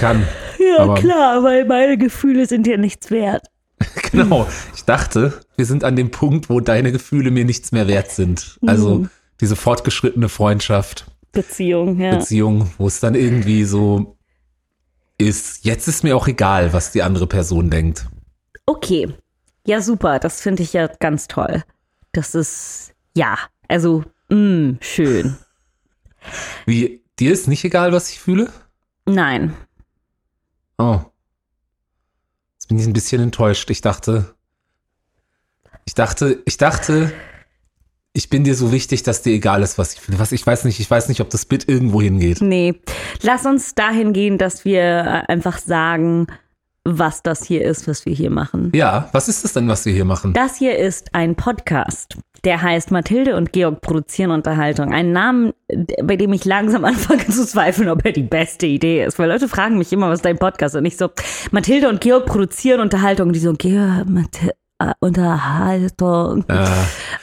kann. Ja, Aber- klar, weil meine Gefühle sind dir nichts wert. Genau. Ich dachte, wir sind an dem Punkt, wo deine Gefühle mir nichts mehr wert sind. Also Mhm. diese fortgeschrittene Freundschaft, Beziehung, ja. Beziehung, wo es dann irgendwie so ist, jetzt ist mir auch egal, was die andere Person denkt. Okay. Ja, super. Das finde ich ja ganz toll. Das ist, ja, also, mh, schön. Wie, dir ist nicht egal, was ich fühle? Nein. Oh. Jetzt bin ich ein bisschen enttäuscht. Ich dachte, ich dachte, ich dachte, ich bin dir so wichtig, dass dir egal ist, was ich fühle. Was ich weiß nicht, ich weiß nicht, ob das Bit irgendwo hingeht. Nee. Lass uns dahin gehen, dass wir äh, einfach sagen, was das hier ist, was wir hier machen. Ja, was ist es denn, was wir hier machen? Das hier ist ein Podcast. Der heißt Mathilde und Georg produzieren Unterhaltung. Ein Namen, bei dem ich langsam anfange zu zweifeln, ob er die beste Idee ist. Weil Leute fragen mich immer, was ist dein Podcast? Und ich so, Mathilde und Georg produzieren Unterhaltung. Und die so, Georg, Mathilde, äh, Unterhaltung. Äh,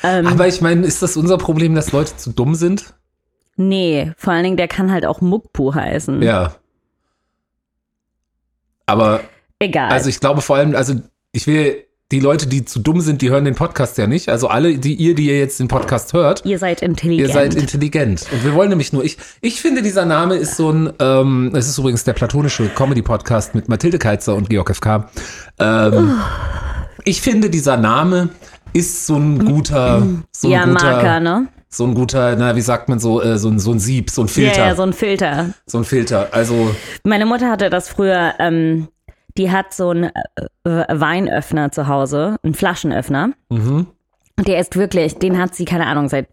Ähm, aber ich meine, ist das unser Problem, dass Leute zu dumm sind? nee, vor allen Dingen, der kann halt auch Muckpu heißen. Ja. Aber, Egal. also ich glaube vor allem, also ich will, die Leute, die zu dumm sind, die hören den Podcast ja nicht. Also alle, die ihr, die ihr jetzt den Podcast hört, ihr seid intelligent. Ihr seid intelligent. Und wir wollen nämlich nur, ich, ich finde, dieser Name ist so ein, ähm, es ist übrigens der platonische Comedy-Podcast mit Mathilde Keitzer und Georg FK. Ähm, ich finde, dieser Name ist so ein guter, so ein ja, guter, Marker, ne? so ein guter, na, wie sagt man so, äh, so ein, so ein Sieb, so ein Filter. Ja, ja, so ein Filter. so ein Filter. Also, Meine Mutter hatte das früher, ähm, die hat so einen äh, Weinöffner zu Hause, einen Flaschenöffner. mhm. Und der ist wirklich, den hat sie, keine Ahnung, seit,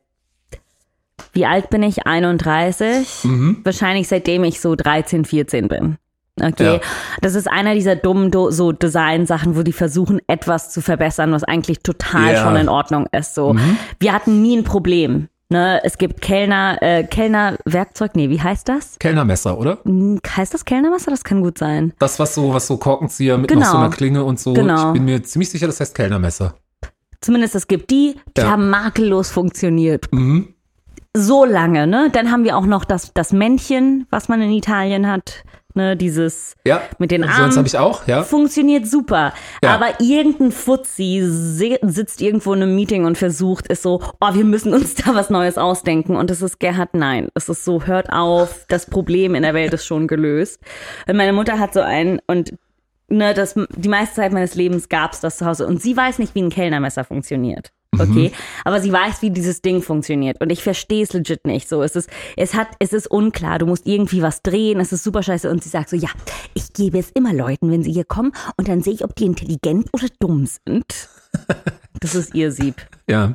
wie alt bin ich? 31? Mhm. Wahrscheinlich seitdem ich so 13, 14 bin. Okay, Ja. das ist einer dieser dummen Do so Design-Sachen, wo die versuchen, etwas zu verbessern, was eigentlich total Ja. schon in Ordnung ist. So, wir hatten nie ein Problem. Ne? Es gibt Kellner, äh, Kellner-Werkzeug, nee, wie heißt das? Kellnermesser, oder? Hm, Heißt das Kellnermesser? Das kann gut sein. Das, was so, was so Korkenzieher mit noch Genau. so einer Klinge und so. Genau. Ich bin mir ziemlich sicher, das heißt Kellnermesser. Zumindest es gibt die, die Ja. haben makellos funktioniert. Mhm. So lange, ne? Dann haben wir auch noch das, das Männchen, was man in Italien hat. Ne, dieses Ja. mit den Armen. eins habe ich auch, ja. Funktioniert super. Ja. Aber irgendein Fuzzi sitzt irgendwo in einem Meeting und versucht, ist so, oh, wir müssen uns da was Neues ausdenken. Und es ist Gerhard, nein. Es ist so, hört auf, das Problem in der Welt ist schon gelöst. Und meine Mutter hat so einen und ne, das, die meiste Zeit meines Lebens gab's das zu Hause. Und sie weiß nicht, wie ein Kellnermesser funktioniert. Okay, aber sie weiß, wie dieses Ding funktioniert und ich verstehe es legit nicht. So, es ist, es hat, es ist unklar. Du musst irgendwie was drehen. Es ist super scheiße und sie sagt so, ja, ich gebe es immer Leuten, wenn sie hier kommen und dann sehe ich, ob die intelligent oder dumm sind. Das ist ihr Sieb. Ja.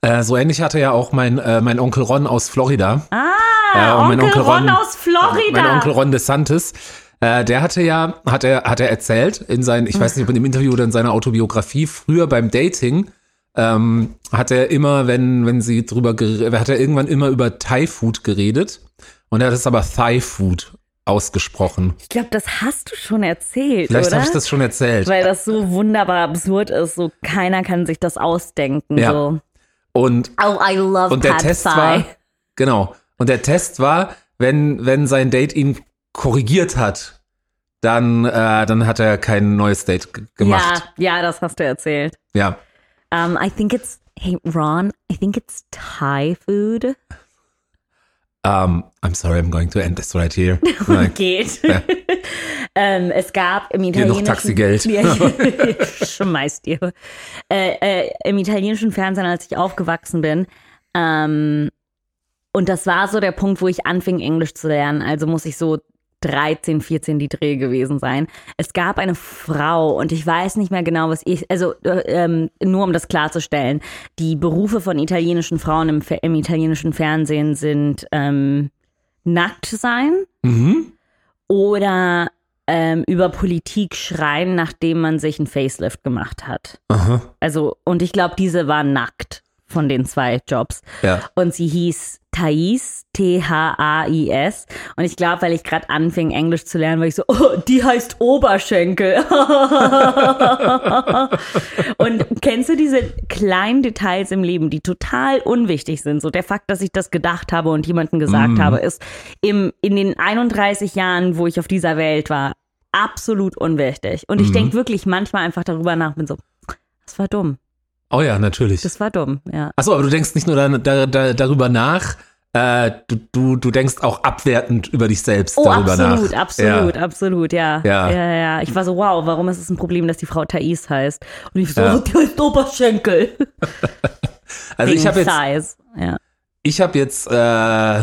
Äh, so ähnlich hatte ja auch mein, äh, mein Onkel Ron aus Florida. Ah, mein Onkel, Onkel Ron, Ron- aus Florida. Mein Onkel Ron DeSantis. Äh, der hatte ja, hat er, hat er erzählt in seinen, ich weiß nicht, ob in dem Interview oder in seiner Autobiografie, früher beim Dating, ähm, hat er immer, wenn, wenn sie drüber, hat er irgendwann immer über Thai-Food geredet. Und er hat es aber Thai-Food ausgesprochen. ich glaube, das hast du schon erzählt, Vielleicht habe ich das schon erzählt. Weil das so wunderbar absurd ist. So keiner kann sich das ausdenken. Ja. So. Und Oh, I love Und der Pad Test Thai. war, genau. Und der Test war, wenn, wenn sein Date ihn korrigiert hat, dann, äh, dann hat er kein neues Date gemacht. Ja, ja, das hast du erzählt. Ja. Um, I think it's, hey, Ron, I think it's Thai food. Um, I'm sorry, I'm going to end this right here. Like, Geht. Ja. ähm, es gab im italienischen... noch Taxigeld. Schmeiß dir. Äh, äh, Im italienischen Fernsehen, als ich aufgewachsen bin, ähm, und das war so der Punkt, wo ich anfing, Englisch zu lernen. Also muss ich so 13, 14 die Dreh gewesen sein. Es gab eine Frau und ich weiß nicht mehr genau, was ich, also äh, ähm, nur um das klarzustellen, die Berufe von italienischen Frauen im, im italienischen Fernsehen sind ähm, nackt sein mhm. oder ähm, über Politik schreien, nachdem man sich ein Facelift gemacht hat. Aha. Also, und ich glaube, diese war nackt von den zwei Jobs. Ja. Und sie hieß Thais, T-H-A-I-S. Und ich glaube, weil ich gerade anfing, Englisch zu lernen, war ich so, oh, die heißt Oberschenkel. und kennst du diese kleinen Details im Leben, die total unwichtig sind? So der Fakt, dass ich das gedacht habe und jemandem gesagt habe, ist im, in den 31 Jahren, wo ich auf dieser Welt war, absolut unwichtig. Und ich denke wirklich manchmal einfach darüber nach, bin so, das war dumm. Oh ja, natürlich. Das war dumm, ja. Achso, aber du denkst nicht nur da, da, da, darüber nach, äh, du, du, du denkst auch abwertend über dich selbst Oh, darüber absolut, nach. absolut, Ja. absolut, ja. Ja. ja. Ja, Ich war so, wow, warum ist es ein Problem, dass die Frau Thais heißt? Und ich so, Ja. die heißt Oberschenkel. Also ich Wegen habe jetzt, Size. Ja. ich habe jetzt äh,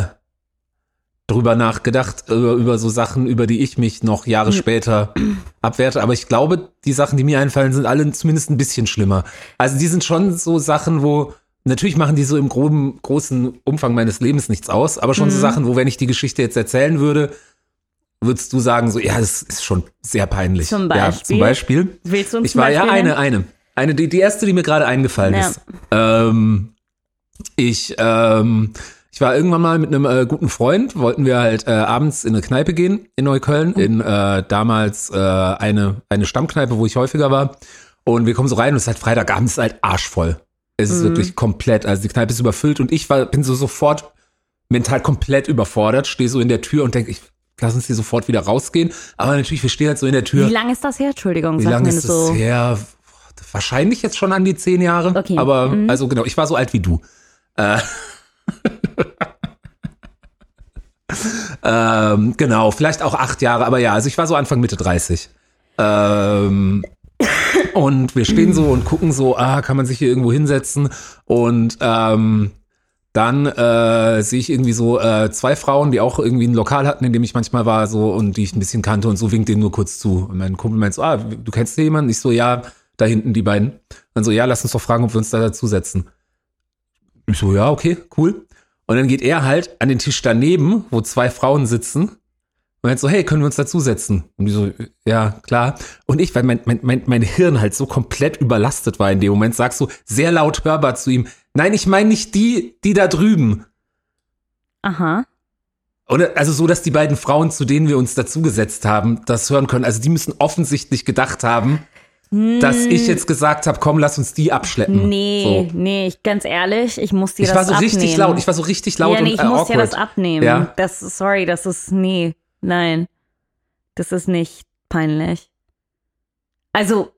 drüber nachgedacht, über, über so Sachen, über die ich mich noch. Jahre später abwerte. Aber ich glaube, die Sachen, die mir einfallen, sind alle zumindest ein bisschen schlimmer. Also die sind schon so Sachen, wo natürlich machen die so im groben, großen Umfang meines Lebens nichts aus, aber schon Mhm. so Sachen, wo wenn ich die Geschichte jetzt erzählen würde, würdest du sagen, so, ja, das ist schon sehr peinlich. Zum Ja, Beispiel? zum Beispiel. Willst du uns Ich war ja Beispiel eine, nennen? eine. Eine, die, die erste, die mir gerade eingefallen Ja. ist. Ähm, ich, ähm, ich war irgendwann mal mit einem äh, guten Freund, wollten wir halt äh, abends in eine Kneipe gehen in Neukölln, in äh, damals äh, eine, eine Stammkneipe, wo ich häufiger war. Und wir kommen so rein und es ist halt Freitagabend, es ist halt arschvoll. Es ist wirklich komplett, also die Kneipe ist überfüllt und ich war, bin so sofort mental komplett überfordert, stehe so in der Tür und denke, ich lass uns hier sofort wieder rausgehen. Aber natürlich, wir stehen halt so in der Tür. Wie lange ist das her? Entschuldigung, Wie lange mir ist das so. her? Wahrscheinlich jetzt schon an die zehn Jahre. Okay. Aber Mhm. also genau, ich war so alt wie du. Äh, ähm, genau, vielleicht auch acht Jahre, aber ja, also ich war so Anfang Mitte 30. Ähm, und wir stehen so und gucken so, ah, kann man sich hier irgendwo hinsetzen? Und ähm, dann äh, sehe ich irgendwie so äh, zwei Frauen, die auch irgendwie ein Lokal hatten, in dem ich manchmal war, so und die ich ein bisschen kannte und so winkt denen nur kurz zu. Und mein Kumpel meint so, ah, du kennst hier jemanden? Ich so, ja, da hinten die beiden. Dann so, ja, lass uns doch fragen, ob wir uns da dazusetzen. Ich so, ja, okay, cool. Und dann geht er halt an den Tisch daneben, wo zwei Frauen sitzen. Und meint so, hey, können wir uns dazusetzen? Und die so, ja, klar. Und ich, weil mein, mein, mein, mein Hirn halt so komplett überlastet war in dem Moment, sag so sehr laut hörbar zu ihm, nein, ich meine nicht die, die da drüben. Aha. Oder, also so, dass die beiden Frauen, zu denen wir uns dazugesetzt haben, das hören können. Also die müssen offensichtlich gedacht haben, dass ich jetzt gesagt habe, komm, lass uns die abschleppen. Nee, So. nee, ich, ganz ehrlich, ich muss dir Ich das war so abnehmen. richtig laut, ich war so richtig laut ja, nee, und ich äh, muss awkward. dir das abnehmen. Ja. Das, sorry, das ist, nee, nein. Das ist nicht peinlich. Also,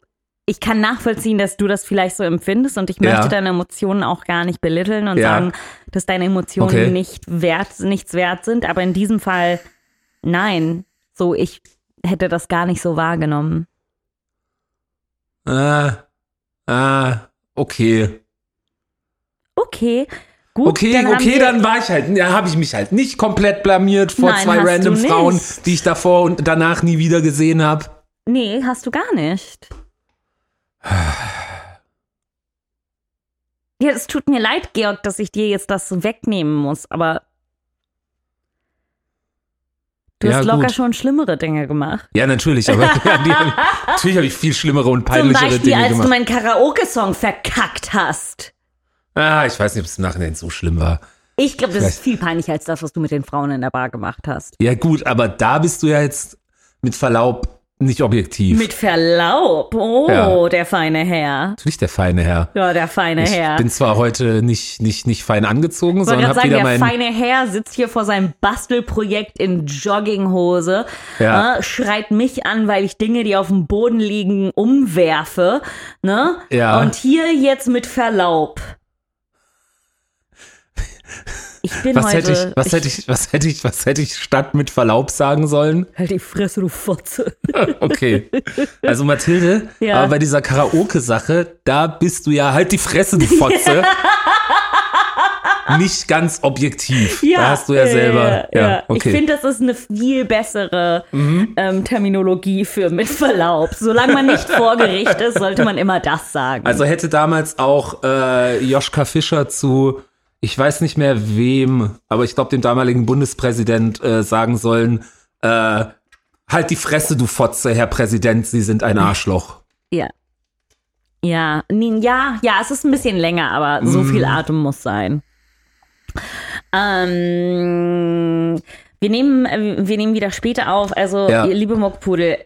ich kann nachvollziehen, dass du das vielleicht so empfindest und ich Ja. möchte deine Emotionen auch gar nicht belitteln und Ja. sagen, dass deine Emotionen Okay. nicht wert, nichts wert sind, aber in diesem Fall, nein. So, ich hätte das gar nicht so wahrgenommen. Ah, ah, okay. Okay, gut. Okay, dann okay, dann war ich halt, ja, habe ich mich halt nicht komplett blamiert vor Nein, zwei random Frauen, die ich davor und danach nie wieder gesehen habe. Nee, hast du gar nicht. Ja, es tut mir leid, Georg, dass ich dir jetzt das wegnehmen muss, aber du Ja, hast locker gut. schon schlimmere Dinge gemacht. Ja, natürlich, aber die, natürlich habe ich viel schlimmere und Zum peinlichere Beispiel, Dinge als gemacht. du meinen Karaoke-Song verkackt hast. ah, ich weiß nicht, ob es im Nachhinein so schlimm war. Ich glaube, das Vielleicht- ist viel peinlicher als das, was du mit den Frauen in der Bar gemacht hast. Ja, gut, aber da bist du ja jetzt mit Verlaub nicht objektiv. Mit Verlaub. Oh, Ja. der feine Herr. natürlich der feine Herr. Ja, der feine Ich Herr. bin zwar heute nicht, nicht, nicht fein angezogen, Ich sondern habe sagen, wieder der mein. feine Herr sitzt hier vor seinem Bastelprojekt in Jogginghose, Ja. äh, schreit mich an, weil ich Dinge, die auf dem Boden liegen, umwerfe. Ne? Ja. Und hier jetzt mit Verlaub. Ich bin Was heute. hätte ich, was hätte ich, was hätte ich, was hätte ich statt mit Verlaub sagen sollen? Halt die Fresse, du Fotze. Okay. Also Mathilde, Ja. aber bei dieser Karaoke-Sache, da bist du ja halt die Fresse, du Fotze. Nicht ganz objektiv. da hast du ja selber. Ja, okay. Mhm. Ich finde, das ist eine viel bessere ähm, Terminologie für mit Verlaub. Solange man nicht vor Gericht ist, sollte man immer das sagen. Also hätte damals auch äh, Joschka Fischer zu, ich weiß nicht mehr wem, aber ich glaube dem damaligen Bundespräsident äh, sagen sollen, äh, halt die Fresse, du Fotze, Herr Präsident, Sie sind ein Arschloch. ja. Ja, ja, ja, es ist ein bisschen länger, aber so Mm. viel Atem muss sein. Ähm, wir nehmen, äh, wir nehmen wieder später auf. Also, Ja. liebe Mockpudel,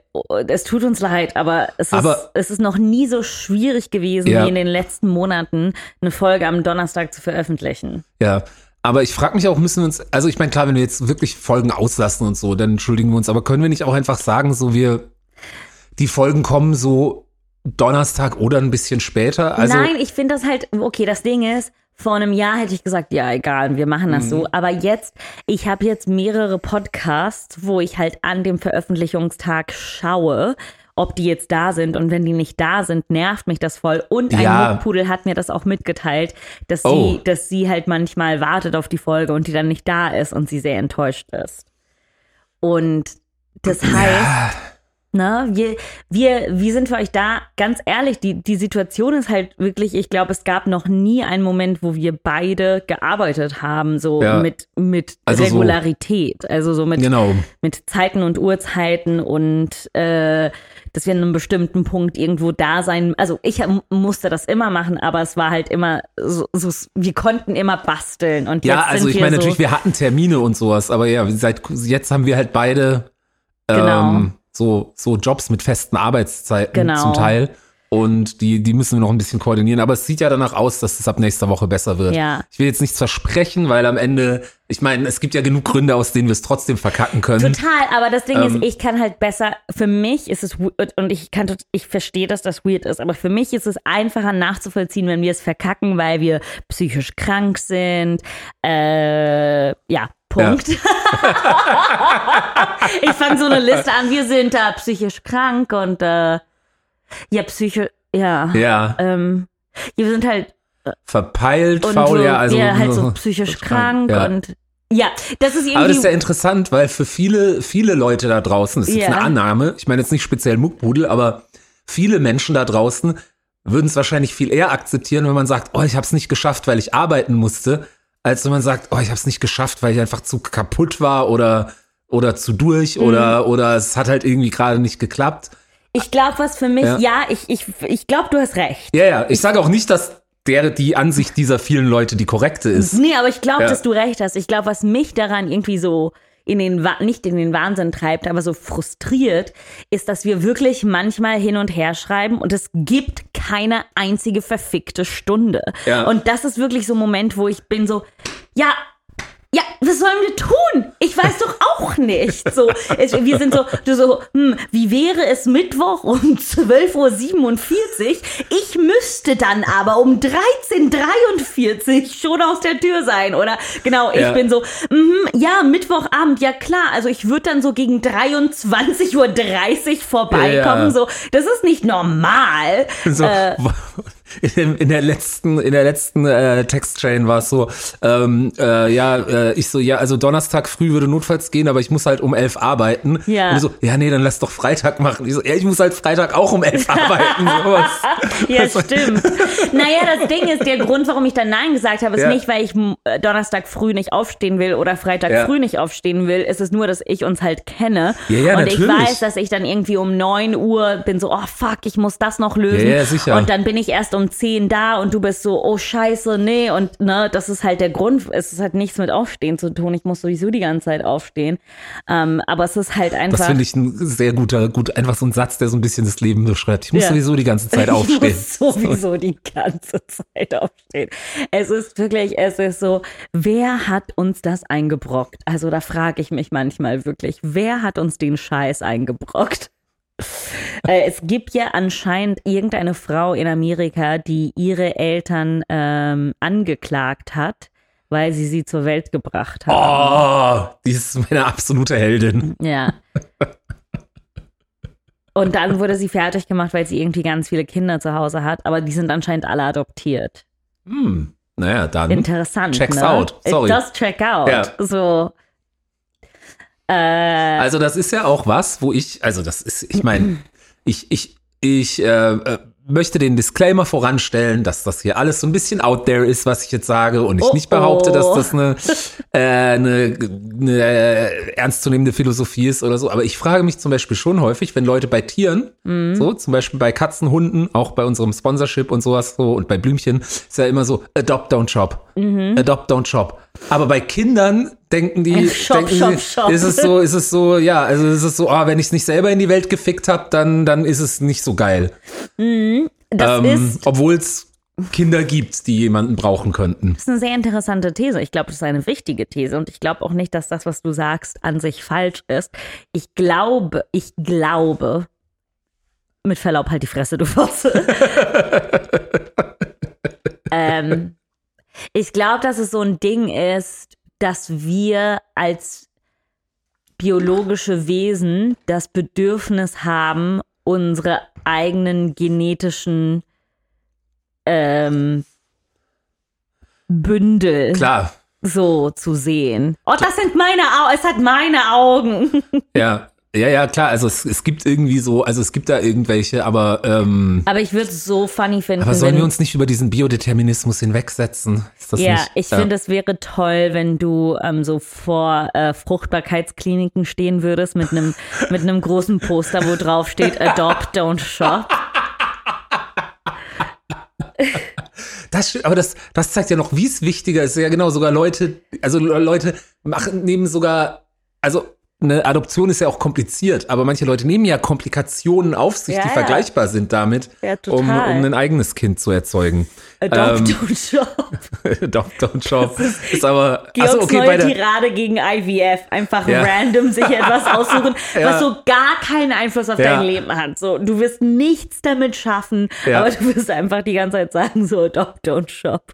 es tut uns leid, aber es ist, Aber- es ist noch nie so schwierig gewesen, Ja. wie in den letzten Monaten eine Folge am Donnerstag zu veröffentlichen. Ja. Aber ich frage mich auch, müssen wir uns, also ich meine, klar, wenn wir jetzt wirklich Folgen auslassen und so, dann entschuldigen wir uns, aber können wir nicht auch einfach sagen, so wir, die Folgen kommen so Donnerstag oder ein bisschen später? Also, Nein, ich finde das halt, okay, das Ding ist, vor einem Jahr hätte ich gesagt, ja, egal, wir machen das Mhm. so. Aber jetzt, ich habe jetzt mehrere Podcasts, wo ich halt an dem Veröffentlichungstag schaue, ob die jetzt da sind. Und wenn die nicht da sind, nervt mich das voll. Und ein Ja. Muckpudel hat mir das auch mitgeteilt, dass sie, Oh. dass sie halt manchmal wartet auf die Folge und die dann nicht da ist und sie sehr enttäuscht ist. Und das heißt, Ne? Wir, wir, wir sind für euch da. Ganz ehrlich, die, die Situation ist halt wirklich, ich glaube, es gab noch nie einen Moment, wo wir beide gearbeitet haben, so Ja. mit, mit Also so- Regularität. Also so mit, genau. mit Zeiten und Uhrzeiten und äh, dass wir an einem bestimmten Punkt irgendwo da sein. Also ich musste das immer machen, aber es war halt immer so, so wir konnten immer basteln. Und Ja, also ich meine so, natürlich, wir hatten Termine und sowas, aber ja, seit jetzt haben wir halt beide Genau. ähm, so, so Jobs mit festen Arbeitszeiten Genau. zum Teil. Und die, die müssen wir noch ein bisschen koordinieren. Aber es sieht ja danach aus, dass es ab nächster Woche besser wird. Ja. Ich will jetzt nichts versprechen, weil am Ende, ich meine, es gibt ja genug Gründe, aus denen wir es trotzdem verkacken können. Total, aber das Ding Ähm, ist, ich kann halt besser, für mich ist es weird und ich kann, ich verstehe, dass das weird ist, aber für mich ist es einfacher nachzuvollziehen, wenn wir es verkacken, weil wir psychisch krank sind. Äh, ja, Punkt. ich fange so eine Liste an, wir sind da psychisch krank und äh, ja, psychisch, ja. ja, Ähm, wir sind halt verpeilt, und faul, so, ja, also. ja, halt so psychisch krank ja. und ja, das ist irgendwie. Aber das ist ja interessant, weil für viele, viele Leute da draußen, das ist jetzt Ja. eine Annahme, ich meine jetzt nicht speziell Muckbudel, aber viele Menschen da draußen würden es wahrscheinlich viel eher akzeptieren, wenn man sagt, oh, ich habe es nicht geschafft, weil ich arbeiten musste, als wenn man sagt, oh, ich habe es nicht geschafft, weil ich einfach zu kaputt war oder oder zu durch Mhm. oder oder es hat halt irgendwie gerade nicht geklappt. Ich glaube, was für mich, Ja. ja, ich, ich, ich glaube, du hast recht. Ja, ja, ich sage auch nicht, dass der die Ansicht dieser vielen Leute die korrekte ist. Nee, aber ich glaube, Ja. dass du recht hast. Ich glaube, was mich daran irgendwie so in den, nicht in den Wahnsinn treibt, aber so frustriert, ist, dass wir wirklich manchmal hin und her schreiben und es gibt keine einzige verfickte Stunde. Ja. Und das ist wirklich so ein Moment, wo ich bin so, ja, ja, was sollen wir tun? Ich weiß doch auch nicht. So, wir sind so, du so, hm, wie wäre es Mittwoch um 12.47 Uhr? Ich müsste dann aber um 13.43 Uhr schon aus der Tür sein. Oder genau, ich Ja. bin so, mhm, ja, Mittwochabend, ja klar. Also ich würde dann so gegen 23.30 Uhr vorbeikommen. Ja. So, das ist nicht normal. So, Äh, in, in der letzten, in der letzten äh, Textchain war es so, ähm, äh, ja, äh, ich so, ja, also Donnerstag früh würde notfalls gehen, aber ich muss halt um elf arbeiten. Ja. Und so, ja, nee, dann lass doch Freitag machen. Ich so, ja, ich muss halt Freitag auch um elf arbeiten. Sowas. Ja, Also- stimmt. Naja, das Ding ist, der Grund, warum ich dann Nein gesagt habe, ist Ja. nicht, weil ich äh, Donnerstag früh nicht aufstehen will oder Freitag Ja. früh nicht aufstehen will. Es ist nur, dass ich uns halt kenne. Ja, ja, und natürlich. ich weiß, dass ich dann irgendwie um 9 Uhr bin so, oh fuck, ich muss das noch lösen. Ja, ja, sicher. Und dann bin ich erst um 10 da und du bist so, oh scheiße, nee. Und ne, das ist halt der Grund. Es hat nichts mit Aufstehen zu tun. Ich muss sowieso die ganze Zeit aufstehen. Ähm, aber es ist halt einfach. Das finde ich ein sehr guter, gut, einfach so ein Satz, der so ein bisschen das Leben beschreibt. Ich muss Ja. sowieso die ganze Zeit aufstehen. Ich muss sowieso die ganze Zeit aufstehen. Es ist wirklich, es ist so, wer hat uns das eingebrockt? Also da frage ich mich manchmal wirklich, wer hat uns den Scheiß eingebrockt? Äh, es gibt ja anscheinend irgendeine Frau in Amerika, die ihre Eltern ähm, angeklagt hat, weil sie sie zur Welt gebracht haben. Oh, die ist meine absolute Heldin. Ja. Und dann wurde sie fertig gemacht, weil sie irgendwie ganz viele Kinder zu Hause hat, aber die sind anscheinend alle adoptiert. Hm. Naja, dann. Interessant. Checks ne? out. Sorry. It does check out. Ja. So. Äh, Also das ist ja auch was, wo ich, also das ist, ich meine, ich, ich, ich äh, äh, möchte den Disclaimer voranstellen, dass das hier alles so ein bisschen out there ist, was ich jetzt sage und ich Oh, nicht behaupte, dass das eine, äh, eine, eine äh, ernstzunehmende Philosophie ist oder so. Aber ich frage mich zum Beispiel schon häufig, wenn Leute bei Tieren, Mhm. so zum Beispiel bei Katzen, Hunden, auch bei unserem Sponsorship und sowas so und bei Blümchen, ist ja immer so Adopt, don't shop. Mhm. Adopt, don't shop. Aber bei Kindern denken die, Shop, denken shop, shop. ist es so, ist es so, ja, also ist es so, ah, wenn ich es nicht selber in die Welt gefickt habe, dann, dann ist es nicht so geil. Das Ähm, Obwohl es Kinder gibt, die jemanden brauchen könnten. das ist eine sehr interessante These. Ich glaube, das ist eine wichtige These und ich glaube auch nicht, dass das, was du sagst, an sich falsch ist. Ich glaube, ich glaube, mit Verlaub halt die Fresse, du Fotze. ähm, ich glaube, dass es so ein Ding ist, dass wir als biologische Wesen das Bedürfnis haben, unsere eigenen genetischen ähm, Bündel Klar, so zu sehen. Oh, das sind meine Augen. Es hat meine Augen. ja. Ja, ja, klar, also es, es gibt irgendwie so, also es gibt da irgendwelche, aber, ähm, Aber ich würde es so funny finden, aber sollen wenn, wir uns nicht über diesen Biodeterminismus hinwegsetzen? Ist das ja, nicht? ich finde, es wäre toll, wenn du ähm, so vor äh, Fruchtbarkeitskliniken stehen würdest mit einem mit einem großen Poster, wo drauf steht Adopt, don't shop. Das, aber das, das zeigt ja noch, wie es wichtiger ist. Ja, genau, sogar Leute, also Leute machen, nehmen sogar, also eine Adoption ist ja auch kompliziert, aber manche Leute nehmen ja Komplikationen auf sich, Ja, die ja. vergleichbar sind damit, Ja, um, um ein eigenes Kind zu erzeugen. Adopt, Ähm, don't shop. Don't, don't shop. Ist aber, Georgs achso, okay, neue bei der, Tirade gegen IVF. Einfach random sich etwas aussuchen, was so gar keinen Einfluss auf dein Leben hat. So, du wirst nichts damit schaffen, aber du wirst einfach die ganze Zeit sagen, so, adopt, don't shop.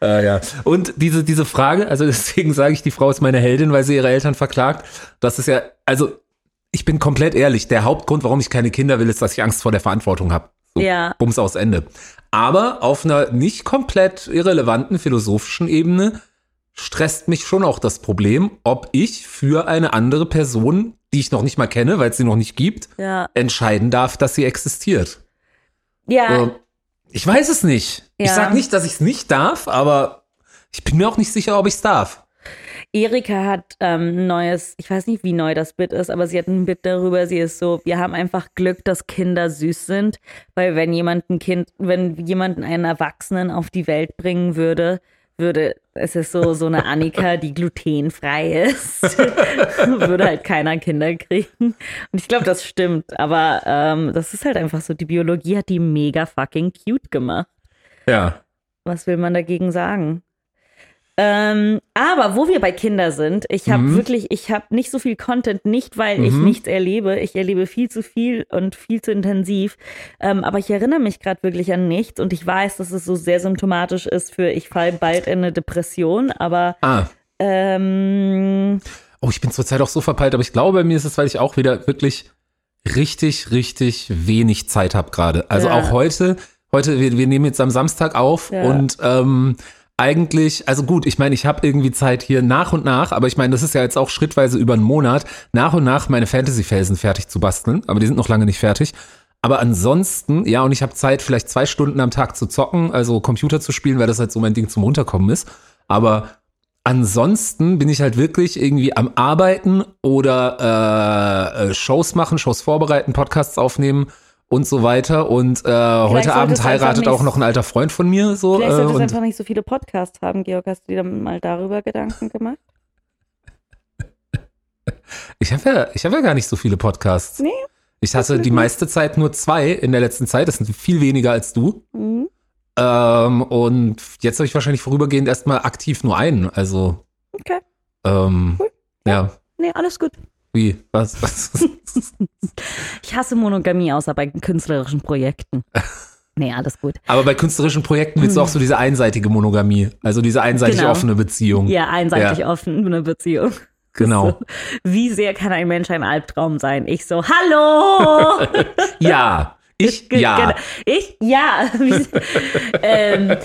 Äh, ja. Und diese, diese Frage, also deswegen sage ich, die Frau ist meine Heldin, weil sie ihre Eltern verklagt. Das ist ja, also ich bin komplett ehrlich, der Hauptgrund, warum ich keine Kinder will, ist, dass ich Angst vor der Verantwortung habe. So, Ja. Bums aus Ende. Aber auf einer nicht komplett irrelevanten philosophischen Ebene stresst mich schon auch das Problem, ob ich für eine andere Person, die ich noch nicht mal kenne, weil es sie noch nicht gibt, Ja. entscheiden darf, dass sie existiert. Ja, So, ich weiß es nicht. Ich Ja. sag nicht, dass ich es nicht darf, aber ich bin mir auch nicht sicher, ob ich es darf. Erika hat ähm, ein neues, ich weiß nicht, wie neu das Bit ist, aber sie hat ein Bit darüber, sie ist so, wir haben einfach Glück, dass Kinder süß sind, weil wenn jemand ein Kind, wenn jemand einen Erwachsenen auf die Welt bringen würde, würde, es ist so, so eine Annika, die glutenfrei ist, würde halt keiner Kinder kriegen. Und ich glaube, das stimmt, aber ähm, das ist halt einfach so, die Biologie hat die mega fucking cute gemacht. Ja. Was will man dagegen sagen? Ähm, aber wo wir bei Kinder sind, ich habe Mhm. wirklich, ich habe nicht so viel Content, nicht weil ich Mhm. nichts erlebe. Ich erlebe viel zu viel und viel zu intensiv. Ähm, aber ich erinnere mich gerade wirklich an nichts und ich weiß, dass es so sehr symptomatisch ist für ich fall bald in eine Depression. Aber Ah. ähm, Oh, ich bin zurzeit auch so verpeilt, aber ich glaube, bei mir ist es, weil ich auch wieder wirklich richtig, richtig wenig Zeit habe gerade. Also Ja. auch heute, heute, wir, wir nehmen jetzt am Samstag auf Ja. und ähm, eigentlich, also gut, ich meine, ich habe irgendwie Zeit hier nach und nach, aber ich meine, das ist ja jetzt auch schrittweise über einen Monat, nach und nach meine Fantasy-Felsen fertig zu basteln, aber die sind noch lange nicht fertig. Aber ansonsten, ja, und ich habe Zeit, vielleicht zwei Stunden am Tag zu zocken, also Computer zu spielen, weil das halt so mein Ding zum Runterkommen ist. Aber ansonsten bin ich halt wirklich irgendwie am Arbeiten oder äh, äh, Shows machen, Shows vorbereiten, Podcasts aufnehmen und so weiter. Und äh, heute Abend du heiratet auch noch ein alter Freund von mir. So, vielleicht äh, solltest du und einfach nicht so viele Podcasts haben, Georg. Hast du dir mal darüber Gedanken gemacht? ich habe ja, ich habe ja gar nicht so viele Podcasts. Nee. Ich hatte die meiste Zeit nur zwei in der letzten Zeit. Das sind viel weniger als du. Mhm. Ähm, und jetzt habe ich wahrscheinlich vorübergehend erstmal aktiv nur einen. Also, Okay. ähm, Cool. ja. Nee, alles gut. Wie? Was? was? Ich hasse Monogamie außer bei künstlerischen Projekten. Nee, alles gut. Aber bei künstlerischen Projekten willst du auch so diese einseitige Monogamie, also diese einseitig Genau. offene Beziehung. Ja, einseitig offen, eine Beziehung. Genau. So, wie sehr kann ein Mensch ein Albtraum sein? Ich so, hallo! Ja, Ich? Ja. Genau. Ich? Ja. ähm,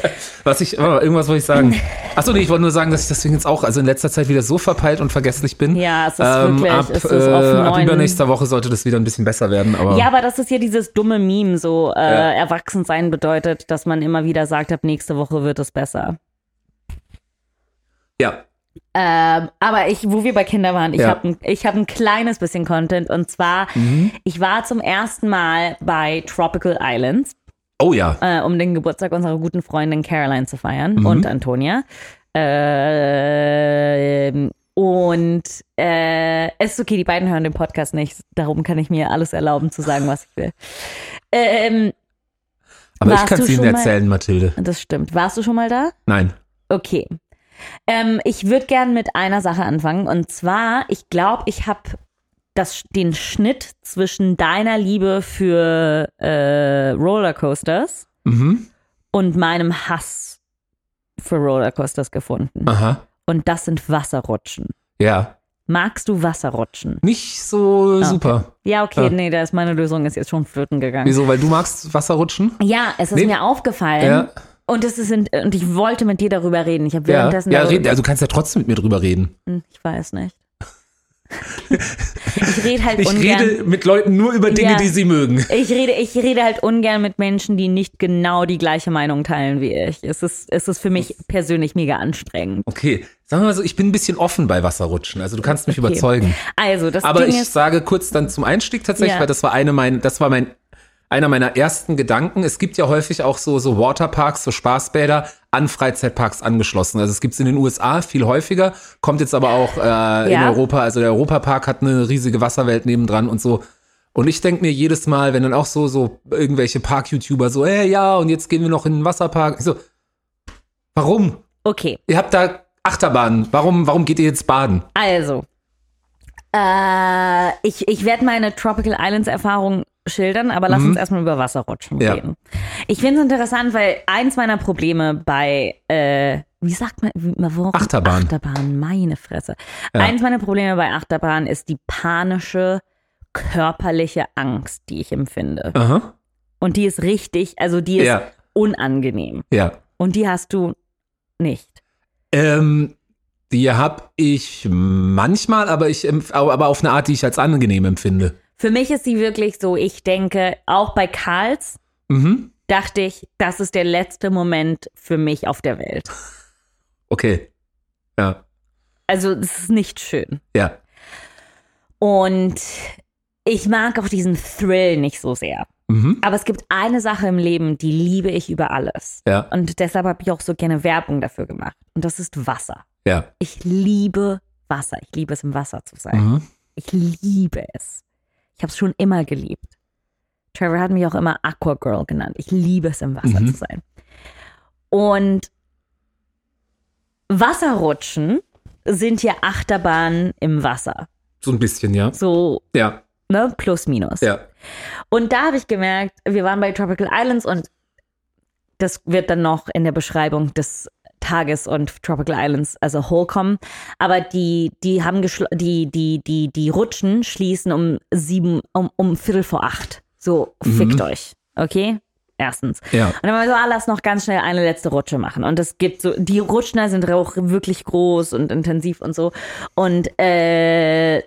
Was ich, oh, irgendwas wollte ich sagen. Achso, nee, ich wollte nur sagen, dass ich deswegen jetzt auch, also in letzter Zeit wieder so verpeilt und vergesslich bin. Ja, es ist ähm, wirklich, ab, es ist äh, ab übernächster Woche sollte das wieder ein bisschen besser werden, aber. ja, aber das ist ja dieses dumme Meme, so äh, Ja. erwachsen sein bedeutet, dass man immer wieder sagt, ab nächste Woche wird es besser. ja. Ähm, aber ich, wo wir bei Kindern waren, ich Ja. habe ein, ich hab ein kleines bisschen Content und zwar, Mhm. ich war zum ersten Mal bei Tropical Islands, Oh ja. äh, um den Geburtstag unserer guten Freundin Caroline zu feiern Mhm. und Antonia. Ähm, und äh, es ist okay, die beiden hören den Podcast nicht, darum kann ich mir alles erlauben zu sagen, was ich will. Ähm, Aber ich kann es Ihnen erzählen, Mathilde. das stimmt. Warst du schon mal da? Nein. Okay. Ähm, ich würde gern mit einer Sache anfangen. Und zwar, ich glaube, ich habe den Schnitt zwischen deiner Liebe für äh, Rollercoasters Mhm. und meinem Hass für Rollercoasters gefunden. Aha. Und das sind Wasserrutschen. Ja. Magst du Wasserrutschen? Nicht so super. Ja, okay, Ja. nee, da ist meine Lösung ist jetzt schon flöten gegangen. Wieso? Weil du magst Wasserrutschen? Ja, es ist Nee. mir aufgefallen. Ja. Und es ist in, und ich wollte mit dir darüber reden. Ich habe Ja. währenddessen Ja, darüber- red, also du kannst ja trotzdem mit mir drüber reden. Hm, Ich weiß nicht. ich rede halt Ich ungern. rede mit Leuten nur über Dinge, Ja. die sie mögen. ich rede, ich rede halt ungern mit Menschen, die nicht genau die gleiche Meinung teilen wie ich. Es ist, es ist für mich persönlich mega anstrengend. Okay, sagen wir mal so, ich bin ein bisschen offen bei Wasserrutschen. Also du kannst mich Okay. überzeugen. Also, das Aber Ding ich ist, sage kurz dann zum Einstieg tatsächlich, Ja. weil das war eine mein, das war mein einer meiner ersten Gedanken. Es gibt ja häufig auch so so Waterparks, so Spaßbäder an Freizeitparks angeschlossen. Also es gibt es in den USA viel häufiger, kommt jetzt aber auch äh, in Ja. Europa. Also der Europapark hat eine riesige Wasserwelt nebendran und so. Und ich denke mir jedes Mal, wenn dann auch so so irgendwelche Park-YouTuber so, hey, ja, und jetzt gehen wir noch in den Wasserpark. Ich so, warum? okay, Ihr habt da Achterbahnen. Warum, warum geht ihr jetzt baden? also. Äh, ich ich werde meine Tropical Islands Erfahrung schildern, aber lass uns erstmal über Wasserrutschen Mhm. Ja. reden. Ich finde es interessant, weil eins meiner Probleme bei, äh, wie sagt man, warum? Achterbahn. Achterbahn, meine Fresse. Ja. Eins meiner Probleme bei Achterbahn ist die panische körperliche Angst, die ich empfinde. Aha. Und die ist richtig, also die ist Ja. unangenehm. Ja. Und die hast du nicht. Ähm, die hab ich manchmal, aber ich aber auf eine Art, die ich als angenehm empfinde. Für mich ist sie wirklich so, ich denke, auch bei Karls Mhm. dachte ich, das ist der letzte Moment für mich auf der Welt. Okay. Ja. Also es ist nicht schön. Ja. Und ich mag auch diesen Thrill nicht so sehr. Mhm. Aber es gibt eine Sache im Leben, die liebe ich über alles. Ja. Und deshalb habe ich auch so gerne Werbung dafür gemacht. Und das ist Wasser. Ja. Ich liebe Wasser. Ich liebe es, im Wasser zu sein. Mhm. Ich liebe es. Ich habe es schon immer geliebt. Trevor hat mich auch immer Aqua Girl genannt. Ich liebe es, im Wasser Mhm. zu sein. Und Wasserrutschen sind ja Achterbahnen im Wasser. So ein bisschen, ja. So, Ja. ne, plus minus. Ja. Und da habe ich gemerkt, wir waren bei Tropical Islands und das wird dann noch in der Beschreibung des Tages und Tropical Islands as a whole kommen. Aber die, die haben die, die, die, die Rutschen schließen um sieben, um, um Viertel vor acht. So, fickt euch. Okay? Erstens. Ja. Und dann war so, ah, lass noch ganz schnell eine letzte Rutsche machen. Und es gibt so, die Rutschner sind auch wirklich groß und intensiv und so. Und äh,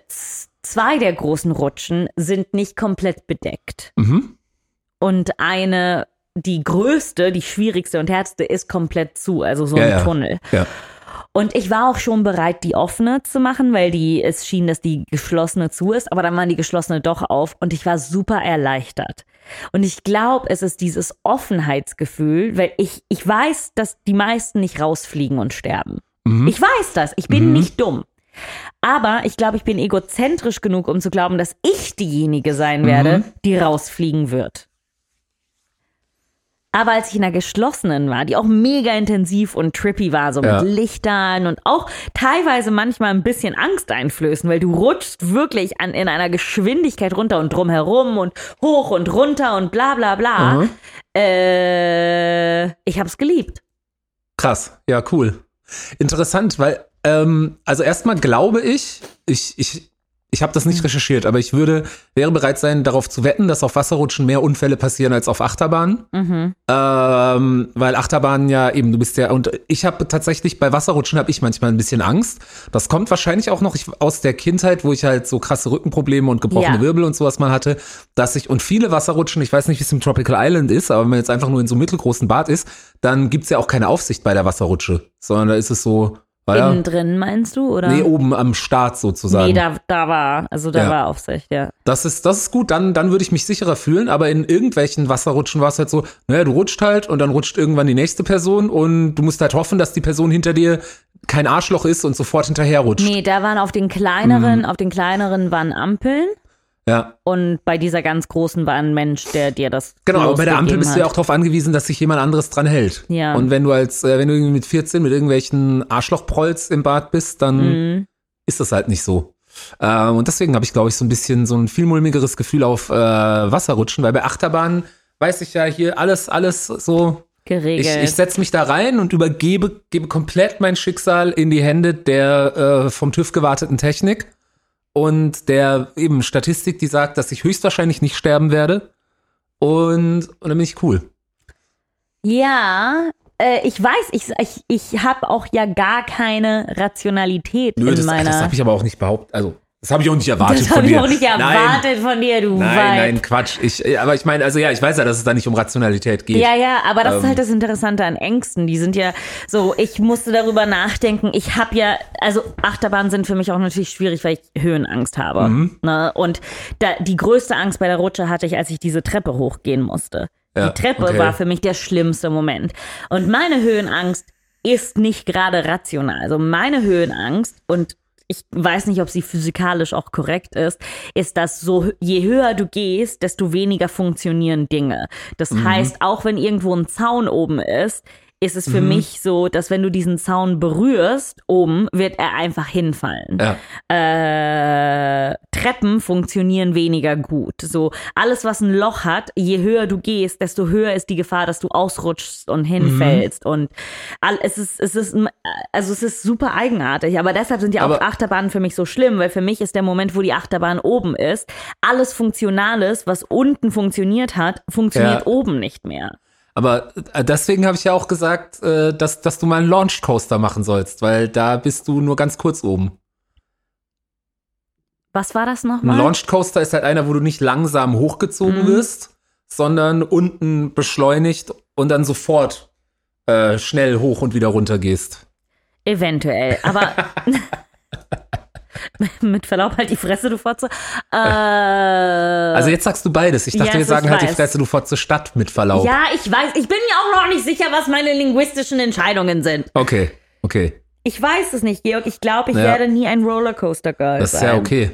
zwei der großen Rutschen sind nicht komplett bedeckt. Mhm. Und eine, die größte, die schwierigste und härteste, ist komplett zu, also so Ja, ein ja. Tunnel. Ja. Und ich war auch schon bereit, die offene zu machen, weil die, es schien, dass die geschlossene zu ist, aber dann waren die geschlossene doch auf und ich war super erleichtert. Und ich glaube, es ist dieses Offenheitsgefühl, weil ich, ich weiß, dass die meisten nicht rausfliegen und sterben. Mhm. Ich weiß das, ich bin nicht dumm. Aber ich glaube, ich bin egozentrisch genug, um zu glauben, dass ich diejenige sein werde, Mhm. die rausfliegen wird. Aber als ich in der geschlossenen war, die auch mega intensiv und trippy war, so Ja. mit Lichtern und auch teilweise manchmal ein bisschen Angst einflößen, weil du rutschst wirklich an, in einer Geschwindigkeit runter und drumherum und hoch und runter und bla bla bla. Mhm. Äh, ich hab's geliebt. Krass, ja, cool. Interessant, weil, ähm, also erstmal glaube ich, ich, ich ich habe das nicht recherchiert, aber ich würde, wäre bereit sein, darauf zu wetten, dass auf Wasserrutschen mehr Unfälle passieren als auf Achterbahnen. Mhm. Ähm, weil Achterbahnen ja eben, du bist ja, und ich habe tatsächlich bei Wasserrutschen habe ich manchmal ein bisschen Angst. Das kommt wahrscheinlich auch noch aus der Kindheit, wo ich halt so krasse Rückenprobleme und gebrochene Ja. Wirbel und sowas mal hatte, dass ich, und viele Wasserrutschen, ich weiß nicht, wie es im Tropical Island ist, aber wenn man jetzt einfach nur in so einem mittelgroßen Bad ist, dann gibt's ja auch keine Aufsicht bei der Wasserrutsche, sondern da ist es so, Innen drin meinst du? Oder? nee, oben am Start sozusagen. Nee, da, da war, also da Ja. war Aufsicht, ja. Das ist, das ist gut, dann, dann würde ich mich sicherer fühlen, aber in irgendwelchen Wasserrutschen war es halt so, naja, du rutscht halt und dann rutscht irgendwann die nächste Person und du musst halt hoffen, dass die Person hinter dir kein Arschloch ist und sofort hinterher rutscht. Nee, da waren auf den kleineren, Mhm. auf den kleineren waren Ampeln Ja, und bei dieser ganz großen war ein Mensch, der dir das genau, aber bei der Ampel bist du ja auch darauf angewiesen, dass sich jemand anderes dran hält. Ja. Und wenn du als, äh, wenn du irgendwie mit 14 mit irgendwelchen Arschlochprolls im Bad bist, dann Mhm. ist das halt nicht so. Ähm, und deswegen habe ich, glaube ich, so ein bisschen so ein viel mulmigeres Gefühl auf äh, Wasserrutschen, weil bei Achterbahnen weiß ich ja hier alles, alles so geregelt. Ich, ich setze mich da rein und übergebe gebe komplett mein Schicksal in die Hände der äh, vom TÜV gewarteten Technik und der eben Statistik, die sagt, dass ich höchstwahrscheinlich nicht sterben werde. Und, und dann bin ich cool. ja, äh, ich weiß, ich, ich, ich habe auch ja gar keine Rationalität in das, meiner. das habe ich aber auch nicht behauptet. Also, das habe ich auch nicht erwartet das von habe ich dir. auch nicht Nein. erwartet von dir, du Nein, Weib. nein, Quatsch. Ich, äh, aber ich meine, also ja, ich weiß ja, dass es da nicht um Rationalität geht. Ja, ja, aber das ist Ähm. halt das Interessante an Ängsten. Die sind ja so, ich musste darüber nachdenken. Ich habe ja, also Achterbahnen sind für mich auch natürlich schwierig, weil ich Höhenangst habe. Mhm. Ne? Und da, die größte Angst bei der Rutsche hatte ich, als ich diese Treppe hochgehen musste. Ja, die Treppe okay. war für mich der schlimmste Moment. Und meine Höhenangst ist nicht gerade rational. Also meine Höhenangst und ich weiß nicht, ob sie physikalisch auch korrekt ist, ist, dass so je höher du gehst, desto weniger funktionieren Dinge. Das Mhm. heißt, auch wenn irgendwo ein Zaun oben ist, ist es Mhm. für mich so, dass wenn du diesen Zaun berührst, oben, wird er einfach hinfallen. Ja. Äh, Treppen funktionieren weniger gut. So alles, was ein Loch hat, je höher du gehst, desto höher ist die Gefahr, dass du ausrutschst und hinfällst. Und all, es ist, es ist, also es ist super eigenartig. Aber deshalb sind ja auch Achterbahnen für mich so schlimm, weil für mich ist der Moment, wo die Achterbahn oben ist, alles Funktionales, was unten funktioniert hat, funktioniert Ja. oben nicht mehr. Aber äh, deswegen habe ich ja auch gesagt, äh, dass, dass du mal einen Launch Coaster machen sollst, weil da bist du nur ganz kurz oben. Was war das Ein nochmal? Launch Coaster ist halt einer, wo du nicht langsam hochgezogen Mhm. wirst, sondern unten beschleunigt und dann sofort äh, schnell hoch und wieder runter gehst. Eventuell, aber mit Verlaub halt die Fresse, du Fotze. Äh, Also jetzt sagst du beides. Ich dachte, ja, wir sagen halt die weiß. Fresse, du Fotze Stadt mit Verlaub. ja, ich weiß, ich bin mir auch noch nicht sicher, was meine linguistischen Entscheidungen sind. Okay, okay. Ich weiß es nicht, Georg. Ich glaube, ich Ja. werde nie ein Rollercoaster-Girl Das ist sein. ja okay.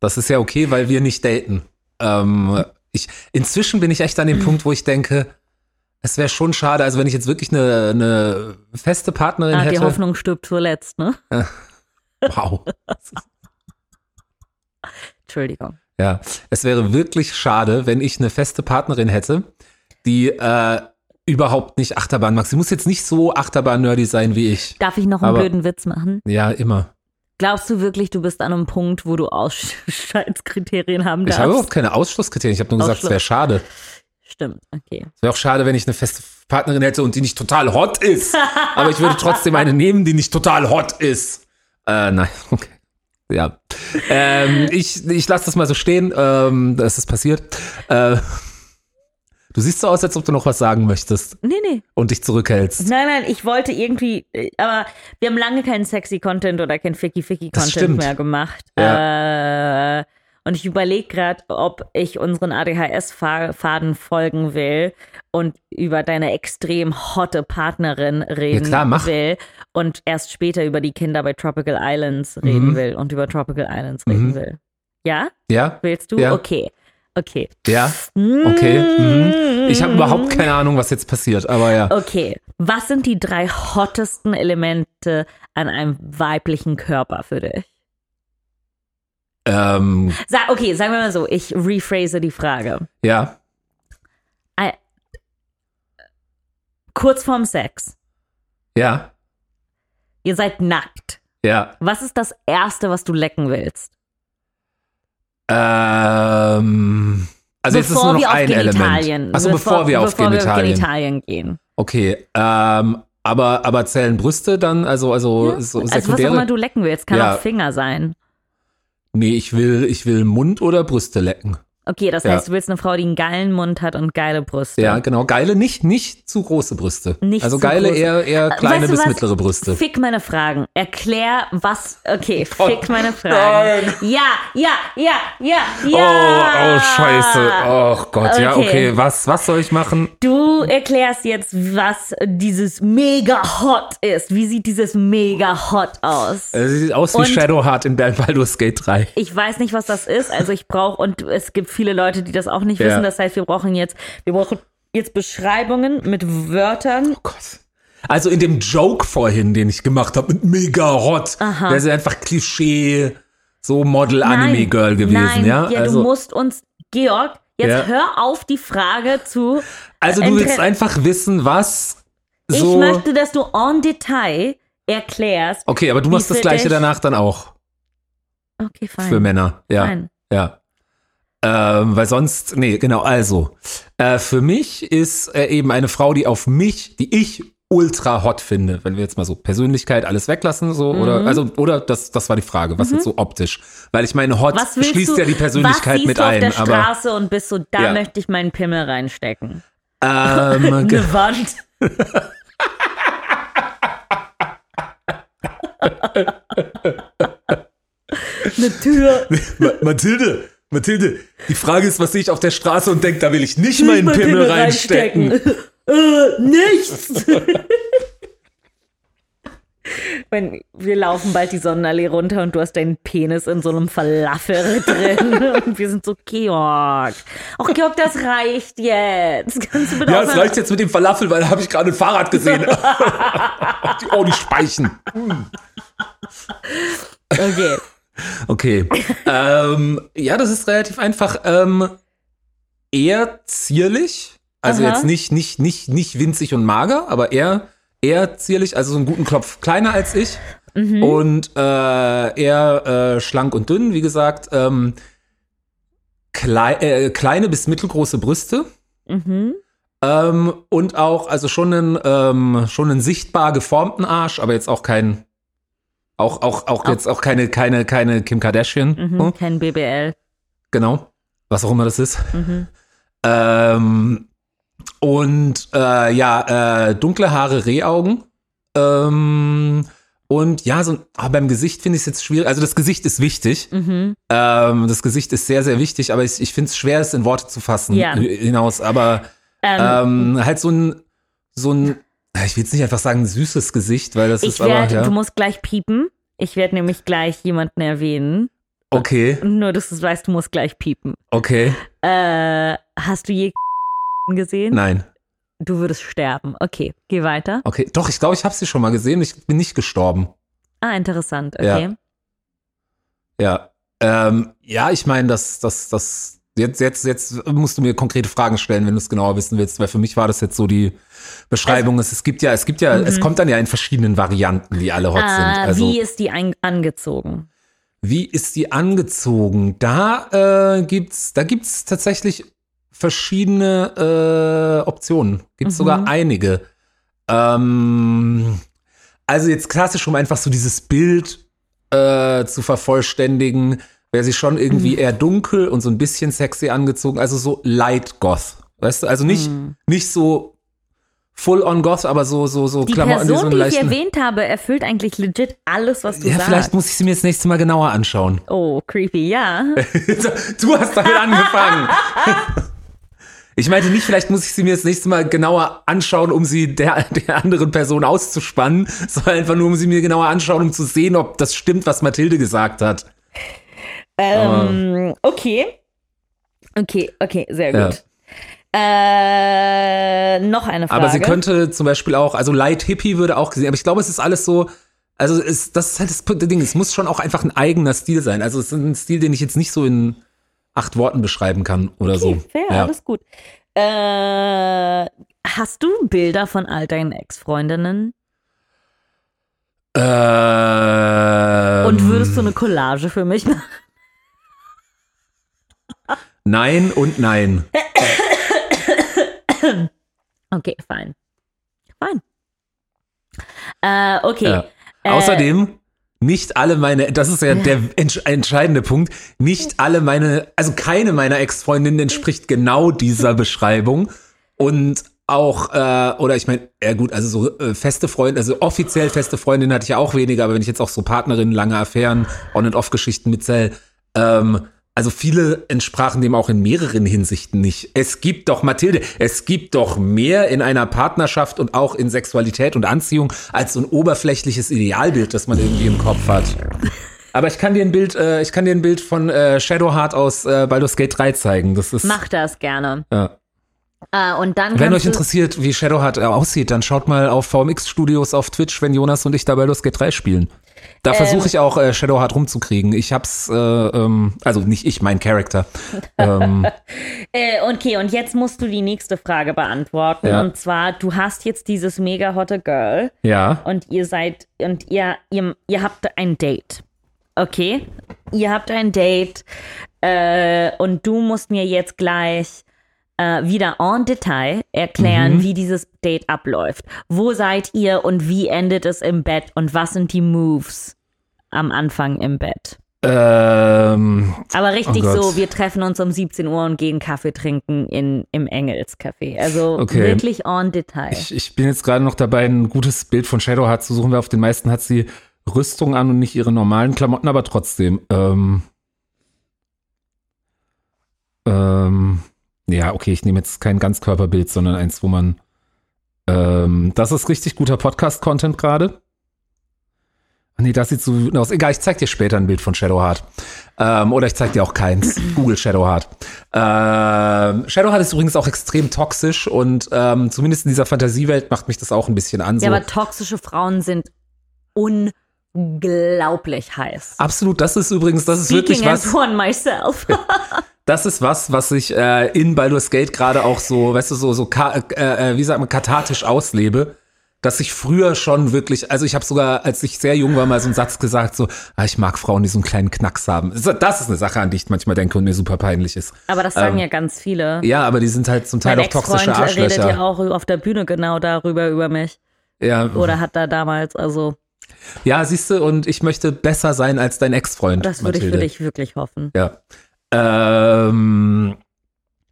Das ist ja okay, weil wir nicht daten. Ähm, ich, inzwischen bin ich echt an dem Punkt, wo ich denke, es wäre schon schade, also wenn ich jetzt wirklich eine, eine feste Partnerin Ah, die hätte. Hoffnung stirbt zuletzt, ne? Wow. Entschuldigung. Ja, es wäre wirklich schade, wenn ich eine feste Partnerin hätte, die äh, überhaupt nicht Achterbahn mag. Sie muss jetzt nicht so Achterbahn-nerdy sein wie ich. Darf ich noch einen Aber- blöden Witz machen? Ja, immer. Glaubst du wirklich, du bist an einem Punkt, wo du Ausscheidskriterien haben Ich darfst? habe überhaupt keine Ausschlusskriterien. Ich habe nur gesagt, es wäre schade. Stimmt, okay. Es wäre auch schade, wenn ich eine feste Partnerin hätte und die nicht total hot ist. Aber ich würde trotzdem eine nehmen, die nicht total hot ist. Äh, nein, okay. Ja. Ähm, ich ich lasse das mal so stehen. Ähm, das ist passiert. Äh, du siehst so aus, als ob du noch was sagen möchtest Nee, nee. und dich zurückhältst. Nein, nein, ich wollte irgendwie, äh, aber wir haben lange keinen sexy Content oder keinen ficky ficky Das Content mehr gemacht. Äh, und ich überlege gerade, ob ich unseren ADHS-Faden folgen will und über deine extrem hotte Partnerin reden Ja, klar, mach. will und erst später über die Kinder bei Tropical Islands reden Mhm. will und über Tropical Islands reden Mhm. will. Ja? Ja? Willst du? Ja. Okay. Okay. Ja? Okay. Mhm. Ich habe überhaupt keine Ahnung, was jetzt passiert, aber ja. Okay, was sind die drei hottesten Elemente an einem weiblichen Körper für dich? Ähm, Sa okay, sagen wir mal so, ich rephrase die Frage. ja. Ein- Kurz vorm Sex, Ja. ihr seid nackt. Ja. Was ist das Erste, was du lecken willst? Ähm, also jetzt ist bevor nur wir noch ein Genitalien. Element. Also bevor, wir auf bevor Genitalien. Wir auf Genitalien gehen. Okay, ähm, aber, aber zählen Brüste dann, also, also so also was auch sekundäre? immer du lecken willst, kann Ja. auch Finger sein. nee, ich will, ich will Mund oder Brüste lecken. Okay, das Ja. heißt, du willst eine Frau, die einen geilen Mund hat und geile Brüste. Ja, genau. Geile, nicht, nicht zu große Brüste. Nicht also geile große. eher, eher kleine Weißt du bis was? mittlere Brüste. Fick meine Fragen. Erklär, was. Okay, Oh, fick meine Fragen. nein. Ja, ja, ja, ja, Oh, ja. oh, scheiße. Oh Gott, ja, Okay. okay. Was, was soll ich machen? Du erklärst jetzt, was dieses mega hot ist. Wie sieht dieses mega hot aus? Es sieht aus wie Und- Shadowheart in Baldur's Gate 3. Ich weiß nicht, was das ist. Also ich brauche, und es gibt viele Leute, die das auch nicht Ja. wissen. Das heißt, wir brauchen jetzt, wir brauchen jetzt Beschreibungen mit Wörtern. Oh Gott. Also in dem Joke vorhin, den ich gemacht habe mit mega hot, wäre sie einfach Klischee, so Model-Anime-Girl gewesen, nein, ja? Ja, also, du musst uns, Georg, jetzt Ja. hör auf, die Frage zu. also du Inter- willst einfach wissen, was so. Ich möchte, dass du en Detail erklärst. okay, aber du machst das gleiche danach dann auch Okay, fein. für Männer. Ja. Fein. Ja. Ähm, weil sonst, nee, genau, also. Äh, für mich ist äh, eben eine Frau, die auf mich, die ich ultra hot finde, wenn wir jetzt mal so Persönlichkeit alles weglassen, so, Mhm. oder, also, oder das, das war die Frage, was jetzt so optisch? Weil ich meine, hot schließt du, ja die Persönlichkeit mit du auf ein, der aber, Straße und bist so, da Ja. möchte ich meinen Pimmel reinstecken. ähm, Eine Wand. Eine Tür. Ma- Mathilde, Mathilde, die Frage ist, was sehe ich auf der Straße und denke, da will ich nicht meinen Mein Pimmel reinstecken. äh, nichts. Wenn wir laufen bald die Sonnenallee runter und du hast deinen Penis in so einem Falafel drin und wir sind so Georg. Ach Georg, das reicht jetzt. Kannst du bitte Ja, es reicht jetzt mit dem Falafel, weil da habe ich gerade ein Fahrrad gesehen. oh, die Speichen. Okay. Okay. ähm, ja, das ist relativ einfach. Ähm, eher zierlich. Also Aha. jetzt nicht, nicht, nicht, nicht winzig und mager, aber eher, eher zierlich, also so einen guten Klopf kleiner als ich. Mhm. Und äh, eher äh, schlank und dünn, wie gesagt. Ähm, klei äh, kleine bis mittelgroße Brüste. Mhm. Ähm, und auch, also schon einen, ähm, schon einen sichtbar geformten Arsch, aber jetzt auch kein, auch, auch, auch, Auch- jetzt auch keine, keine, keine Kim Kardashian. Mhm. So, Kein BBL. genau. Was auch immer das ist. Mhm. Ähm, und äh, ja, äh, dunkle Haare, Rehaugen. Ähm, und ja, so ah, beim Gesicht finde ich es jetzt schwierig. Also das Gesicht ist wichtig. Mhm. Ähm, das Gesicht ist sehr, sehr wichtig, aber ich, ich finde es schwer, es in Worte zu fassen Ja. hinaus. Aber Ähm, ähm, halt so ein, so ein, ich will jetzt nicht einfach sagen süßes Gesicht, weil das ich ist aber, werde, ja. du musst gleich piepen. Ich werde nämlich gleich jemanden erwähnen. Okay, Nur, dass du es weißt, du musst gleich piepen. okay, Äh, hast du je gesehen? nein. Du würdest sterben. Okay, geh weiter. Okay, doch, ich glaube, ich habe sie schon mal gesehen. Ich bin nicht gestorben. Ah, interessant. Okay. Ja. Ähm, ja, ich meine, das, das, das, jetzt, jetzt, jetzt musst du mir konkrete Fragen stellen, wenn du es genauer wissen willst, weil für mich war das jetzt so die Beschreibung. es, es gibt ja, es gibt ja, es kommt dann ja in verschiedenen Varianten, die alle hot sind. Mhm. Ah, Also, wie ist die angezogen? Wie ist die angezogen? Da äh, gibt's, da gibt's tatsächlich verschiedene äh, Optionen. Gibt's Mhm. sogar einige. Ähm, also jetzt klassisch, um einfach so dieses Bild äh, zu vervollständigen, wäre sie schon Mhm. irgendwie eher dunkel und so ein bisschen sexy angezogen. Also so Light Goth. Weißt du, also nicht, Mhm. nicht so full on Goth, aber so, so, so Die Klamotten, die so Person, die ich erwähnt habe, erfüllt eigentlich legit alles, was du ja, sagst. vielleicht muss ich sie mir das nächste Mal genauer anschauen. oh, creepy, ja. Du hast damit angefangen. Ich meinte nicht, vielleicht muss ich sie mir das nächste Mal genauer anschauen, um sie der, der anderen Person auszuspannen, sondern einfach nur, um sie mir genauer anschauen, um zu sehen, ob das stimmt, was Mathilde gesagt hat. Ähm, okay. Okay, okay, sehr Ja. gut. Äh, noch eine Frage. Aber sie könnte zum Beispiel auch, also Light Hippie würde auch gesehen, aber ich glaube, es ist alles so, also es, das ist halt das Ding, es muss schon auch einfach ein eigener Stil sein. Also es ist ein Stil, den ich jetzt nicht so in acht Worten beschreiben kann oder so. Okay, fair, ja. alles gut. Äh, hast du Bilder von all deinen Ex-Freundinnen? Ähm, Und würdest du eine Collage für mich machen? Nein und nein. Okay, fein. Fein. Äh, okay. Ja. Äh, Außerdem, nicht alle meine, das ist ja der entsch entscheidende Punkt, nicht alle meine, also keine meiner Ex-Freundinnen entspricht genau dieser Beschreibung. Und auch, äh, oder ich meine, ja gut, also so äh, feste Freunde, also offiziell feste Freundinnen hatte ich ja auch weniger, aber wenn ich jetzt auch so Partnerinnen, lange Affären, On-and-Off-Geschichten mitzähle, ähm, also viele entsprachen dem auch in mehreren Hinsichten nicht. Es gibt doch, Mathilde, es gibt doch mehr in einer Partnerschaft und auch in Sexualität und Anziehung als so ein oberflächliches Idealbild, das man irgendwie im Kopf hat. Aber ich kann dir ein Bild, äh, ich kann dir ein Bild von äh, Shadowheart aus äh, Baldur's Gate 3 zeigen. Das ist Mach das gerne. ja. Äh, und dann Wenn euch interessiert, wie Shadowheart äh, aussieht, dann schaut mal auf VMX Studios auf Twitch, wenn Jonas und ich da Baldur's Gate 3 spielen. Da Ähm. versuche ich auch äh, Shadowheart rumzukriegen. Ich hab's, äh, ähm, also nicht ich, mein Charakter. ähm, Äh, okay, und jetzt musst du die nächste Frage beantworten. Ja. Und zwar, du hast jetzt dieses mega hotte Girl ja. und ihr seid, und ihr, ihr, ihr habt ein Date. Okay? Ihr habt ein Date äh, und du musst mir jetzt gleich äh, wieder en Detail erklären, Mhm. wie dieses Date abläuft. Wo seid ihr und wie endet es im Bett und was sind die Moves am Anfang im Bett? Ähm, Aber richtig Oh so, wir treffen uns um 17 Uhr und gehen Kaffee trinken in, im Engelscafé. Also Okay. wirklich en Detail. ich, ich bin jetzt gerade noch dabei, ein gutes Bild von Shadowheart zu suchen, weil auf den meisten hat sie Rüstung an und nicht ihre normalen Klamotten, aber trotzdem. Ähm, ähm, ja, okay, ich nehme jetzt kein Ganzkörperbild, sondern eins, wo man. Ähm, das ist richtig guter Podcast-Content gerade. Nee, das sieht so wütend aus. Egal, ich zeig dir später ein Bild von Shadowheart. Ähm, oder ich zeig dir auch keins. Google Shadowheart. Ähm, Shadowheart ist übrigens auch extrem toxisch und ähm, zumindest in dieser Fantasiewelt macht mich das auch ein bisschen an. So. ja, aber toxische Frauen sind unglaublich heiß. Absolut, das ist übrigens, das ist wirklich Speaking as was, one myself. das ist was, was ich äh, in Baldur's Gate gerade auch so, weißt du, so, so, äh, äh, wie sagt man, kathartisch auslebe. Dass ich früher schon wirklich, also ich habe sogar, als ich sehr jung war, mal so einen Satz gesagt, so, ah, ich mag Frauen, die so einen kleinen Knacks haben. Das ist eine Sache, an die ich manchmal denke und mir super peinlich ist. aber das sagen Ähm, ja ganz viele. Ja, aber die sind halt zum Teil mein auch toxische Ex-Freund redet ja Arschlöcher. auch auf der Bühne genau darüber über mich. Ja, Oder hat da damals, also ja, siehst du, und ich möchte besser sein als dein Ex-Freund. das würde ich für dich wirklich hoffen. Ja. Ähm,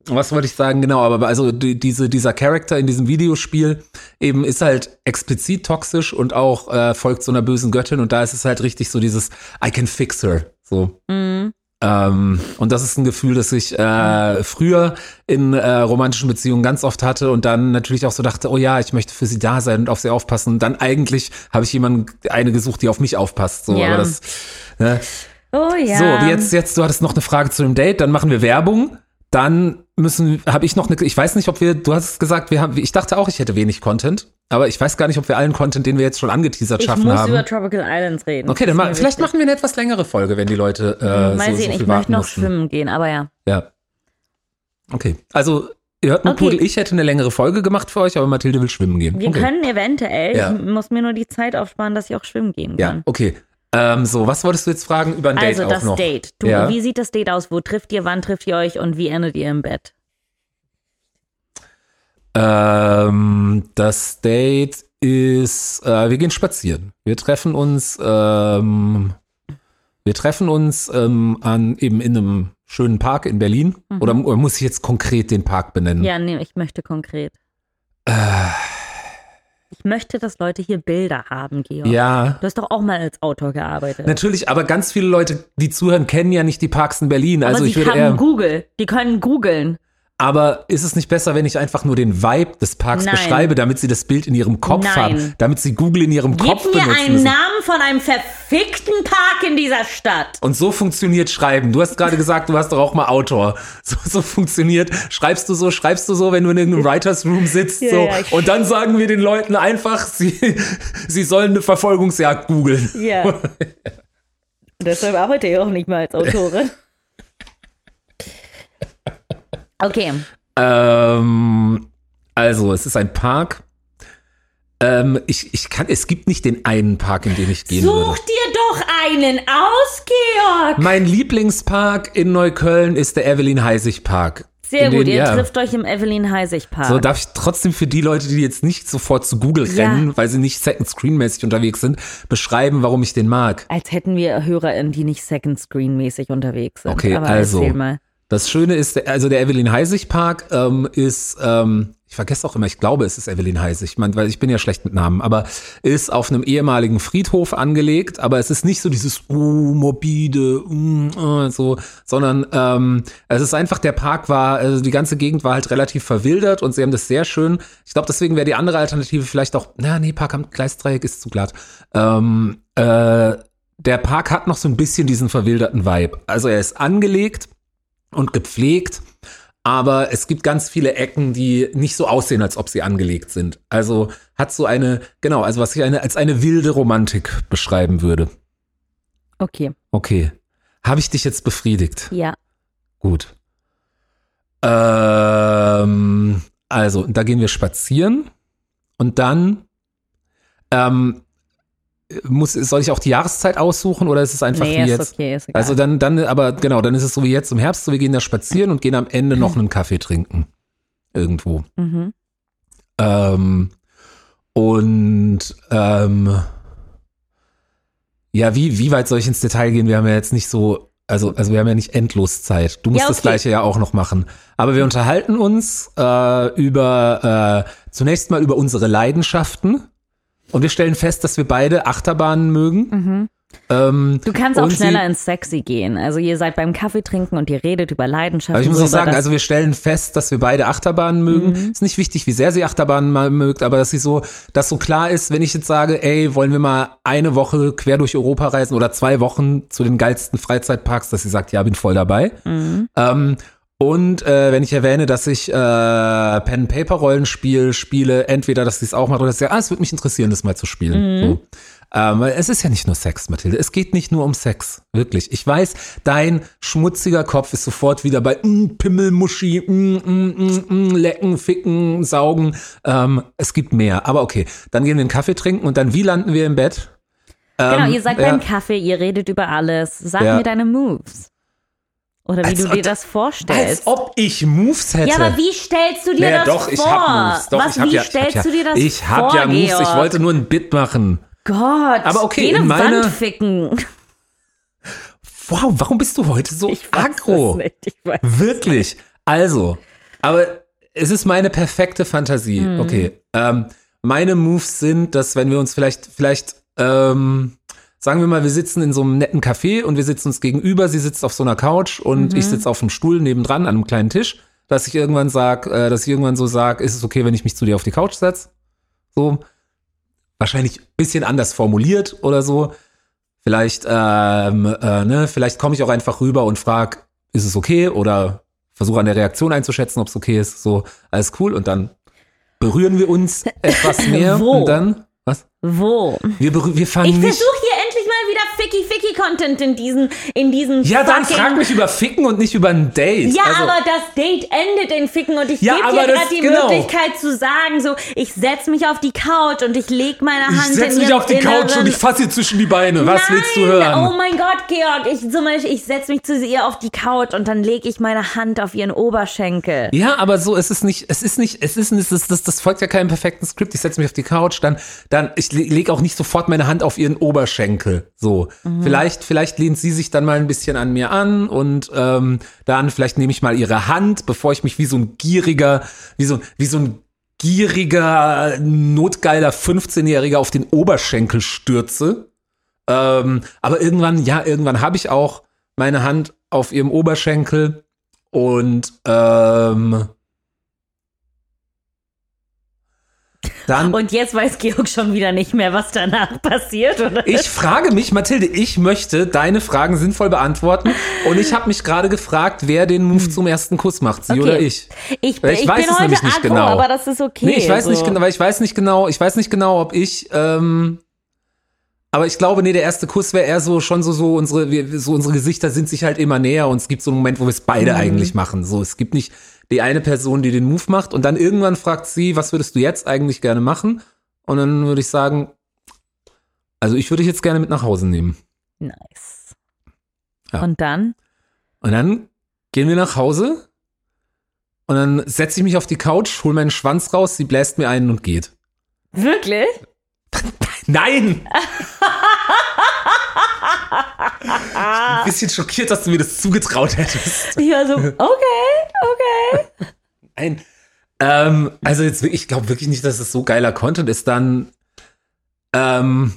was wollte ich sagen? Genau, aber also die, diese, dieser Charakter in diesem Videospiel eben ist halt explizit toxisch und auch äh, folgt so einer bösen Göttin und da ist es halt richtig so dieses I can fix her. So. Mhm. Ähm, und das ist ein Gefühl, das ich äh, früher in äh, romantischen Beziehungen ganz oft hatte und dann natürlich auch so dachte, oh ja, ich möchte für sie da sein und auf sie aufpassen. Und dann eigentlich habe ich jemanden, eine gesucht, die auf mich aufpasst. So, Ja. aber das, ne? Oh ja. So, jetzt, jetzt, du hattest noch eine Frage zu dem Date, dann machen wir Werbung. Dann müssen, habe ich noch eine, ich weiß nicht, ob wir, du hast gesagt, wir haben, ich dachte auch, ich hätte wenig Content, aber ich weiß gar nicht, ob wir allen Content, den wir jetzt schon angeteasert ich schaffen muss haben. über Tropical Islands reden. Okay, dann ma vielleicht wichtig. machen wir eine etwas längere Folge, wenn die Leute äh, Mal so, sehen, so ich möchte noch mussten. schwimmen gehen, aber ja. Ja. Okay, also ihr hört mal, Okay. Pudel, ich hätte eine längere Folge gemacht für euch, aber Mathilde will schwimmen gehen. Wir okay. können eventuell, Ja. ich muss mir nur die Zeit aufsparen, dass ich auch schwimmen gehen Ja, kann. okay. Ähm, so, was wolltest du jetzt fragen über ein Date also auch das noch? Date. Du, Ja. Wie sieht das Date aus? Wo trifft ihr, wann trifft ihr euch und wie endet ihr im Bett? Ähm, das Date ist, äh, wir gehen spazieren. Wir treffen uns, ähm, wir treffen uns ähm, an eben in einem schönen Park in Berlin. Oder, oder muss ich jetzt konkret den Park benennen? Mhm. Ja, nee, ich möchte konkret. Äh, Ich möchte, dass Leute hier Bilder haben, Georg. ja. Du hast doch auch mal als Autor gearbeitet. Natürlich, aber ganz viele Leute, die zuhören, kennen ja nicht die Parks in Berlin. aber Also sie ich würde haben eher. Google. Die können googeln. Aber ist es nicht besser, wenn ich einfach nur den Vibe des Parks Nein. beschreibe, damit sie das Bild in ihrem Kopf Nein. haben, damit sie Google in ihrem Kopf Gib mir benutzen einen müssen. Namen von einem verfickten Park in dieser Stadt. Und so funktioniert Schreiben. Du hast gerade gesagt, du warst doch auch mal Autor. So, so funktioniert. Schreibst du so, schreibst du so, wenn du in irgendeinem Writers Room sitzt. Ja, so. ja, Und dann sagen wir den Leuten einfach, sie, sie sollen eine Verfolgungsjagd googeln. Ja. Deshalb arbeite ich auch nicht mal als Autorin. Okay. Ähm, also, es ist ein Park. Ähm, ich, ich kann, es gibt nicht den einen Park, in den ich gehen Such würde. dir doch einen aus, Georg. Mein Lieblingspark in Neukölln ist der Evelyn Heisig Park. Sehr gut, den- ihr ja. trifft euch im Evelyn Heisig Park. So, darf ich trotzdem für die Leute, die jetzt nicht sofort zu Google Ja. rennen, weil sie nicht Second Screen mäßig unterwegs sind, beschreiben, warum ich den mag. Als hätten wir HörerInnen, die nicht Second Screen mäßig unterwegs sind. Okay, Aber also. erzähl mal. Das Schöne ist, also der Evelyn Heisig Park ähm, ist, ähm, ich vergesse auch immer, ich glaube, es ist Evelyn Heisig, man, weil ich bin ja schlecht mit Namen, aber ist auf einem ehemaligen Friedhof angelegt, aber es ist nicht so dieses uh, morbide, äh, so, sondern ähm, es ist einfach, der Park war, also die ganze Gegend war halt relativ verwildert und sie haben das sehr schön. Ich glaube, deswegen wäre die andere Alternative vielleicht auch, na nee, Park am Gleisdreieck ist zu glatt. Ähm, äh, der Park hat noch so ein bisschen diesen verwilderten Vibe. Also er ist angelegt und gepflegt, aber es gibt ganz viele Ecken, die nicht so aussehen, als ob sie angelegt sind. Also hat so eine, genau, also was ich eine, als eine wilde Romantik beschreiben würde. Okay, Okay. Habe ich dich jetzt befriedigt? ja. Gut. Ähm, also, da gehen wir spazieren und dann ähm, muss, soll ich auch die Jahreszeit aussuchen oder ist es einfach Nee, wie ist jetzt? okay, ist egal. Also dann, dann, aber genau, dann ist es so wie jetzt im Herbst, so wir gehen da spazieren und gehen am Ende noch einen Kaffee trinken. Irgendwo. mhm. Ähm, und ähm, ja, wie, wie weit soll ich ins Detail gehen? Wir haben ja jetzt nicht so, also, also wir haben ja nicht endlos Zeit. Du musst Ja, das okay. gleiche ja auch noch machen. Aber wir unterhalten uns äh, über äh, zunächst mal über unsere Leidenschaften. Und wir stellen fest, dass wir beide Achterbahnen mögen. Ähm, Du kannst auch schneller sie- ins Sexy gehen. Also ihr seid beim Kaffee trinken und ihr redet über Leidenschaften. Aber ich muss auch sagen, also wir stellen fest, dass wir beide Achterbahnen mögen. Mhm. Ist nicht wichtig, wie sehr sie Achterbahnen mal mögt, aber dass sie so, dass so klar ist, wenn ich jetzt sage, ey, wollen wir mal eine Woche quer durch Europa reisen oder zwei Wochen zu den geilsten Freizeitparks, dass sie sagt, ja, bin voll dabei. Mhm. Ähm, und äh, wenn ich erwähne, dass ich äh, Pen Paper Rollenspiel spiele, entweder dass sie es auch macht oder dass sie, ah, es würde mich interessieren, das mal zu spielen. So. Ähm, es ist ja nicht nur Sex, Mathilde. Es geht nicht nur um Sex. Wirklich. Ich weiß, dein schmutziger Kopf ist sofort wieder bei mm, Pimmelmuschi, mm, mm, mm, mm, lecken, ficken, saugen. Ähm, es gibt mehr. Aber okay, dann gehen wir einen Kaffee trinken und dann wie landen wir im Bett? Genau, Ähm, ihr seid ja. beim Kaffee, ihr redet über alles. Sag Ja. mir deine Moves. Oder wie Als du dir das vorstellst. Als ob ich Moves hätte. ja, aber wie stellst du dir Naja, das doch, vor? ich hab Moves. Doch, Was, ich hab wie ja, stellst ich hab du ja, dir das Ich vor, hab ja Moves, Georg? ich wollte nur ein Bit machen. Gott, Aber okay, geh in eine meine- Wand ficken. Wow, warum bist du heute so Ich aggro? Ich. Wirklich. Also, aber es ist meine perfekte Fantasie. Hm. Okay. Ähm, meine Moves sind, dass wenn wir uns vielleicht, vielleicht, ähm, sagen wir mal, wir sitzen in so einem netten Café und wir sitzen uns gegenüber, sie sitzt auf so einer Couch und Mhm. ich sitze auf einem Stuhl nebendran an einem kleinen Tisch, dass ich irgendwann sag, äh, dass ich irgendwann so sag, ist es okay, wenn ich mich zu dir auf die Couch setze? So. Wahrscheinlich ein bisschen anders formuliert oder so. Vielleicht, ähm, äh, ne, vielleicht komme ich auch einfach rüber und frag, ist es okay? Oder versuche an der Reaktion einzuschätzen, ob es okay ist. So, alles cool. Und dann berühren wir uns etwas mehr. Wo? Und dann, was? Wo? Wir, wir fangen Ich nicht. versuche mal wieder Ficky-Ficky-Content in diesen, in diesen Ja, dann frag mich über Ficken und nicht über ein Date. Ja, also, aber das Date endet in Ficken und ich Ja, gebe dir das- gerade die genau. Möglichkeit zu sagen, so, ich setz mich auf die Couch und ich leg meine ich Hand setze in mich auf die Couch inneren- und ich fasse ihr zwischen die Beine. Was Nein, willst du hören? Oh mein Gott, Georg, ich zum Beispiel, ich setz mich zu ihr auf die Couch und dann lege ich meine Hand auf ihren Oberschenkel. Ja, aber so, es ist nicht, es ist nicht, es ist, es ist das, das folgt ja keinem perfekten Skript. Ich setze mich auf die Couch, dann, dann, ich le- lege auch nicht sofort meine Hand auf ihren Oberschenkel. So, vielleicht, vielleicht lehnt sie sich dann mal ein bisschen an mir an und ähm, dann vielleicht nehme ich mal ihre Hand, bevor ich mich wie so ein gieriger, wie so, wie so ein gieriger, notgeiler 15-Jähriger auf den Oberschenkel stürze. Ähm, aber irgendwann, ja, irgendwann habe ich auch meine Hand auf ihrem Oberschenkel und ähm, dann. Und jetzt weiß Georg schon wieder nicht mehr, was danach passiert, oder? ich frage mich, Mathilde, ich möchte deine Fragen sinnvoll beantworten und ich habe mich gerade gefragt, wer den Move zum ersten Kuss macht, sie Okay. oder ich. Ich, ich ich weiß bin es heute nämlich nicht aggro, genau. aber das ist okay. Nee, ich weiß so. nicht genau, weil ich weiß nicht genau, ich weiß nicht genau, ob ich, ähm, aber ich glaube, nee, der erste Kuss wäre eher so schon so, so unsere, wir, so unsere Gesichter sind sich halt immer näher und es gibt so einen Moment, wo wir es beide Mhm. eigentlich machen. So, es gibt nicht die eine Person, die den Move macht und dann irgendwann fragt sie, was würdest du jetzt eigentlich gerne machen? Und dann würde ich sagen, also ich würde dich jetzt gerne mit nach Hause nehmen. Nice. Ja. Und dann? Und dann gehen wir nach Hause und dann setze ich mich auf die Couch, hole meinen Schwanz raus, sie bläst mir einen und geht. Wirklich? Nein! ich bin ein bisschen schockiert, dass du mir das zugetraut hättest. Ja, so, okay, okay. Nein. Ähm, also jetzt ich glaube wirklich nicht, dass es so geiler Content ist. Dann, ähm,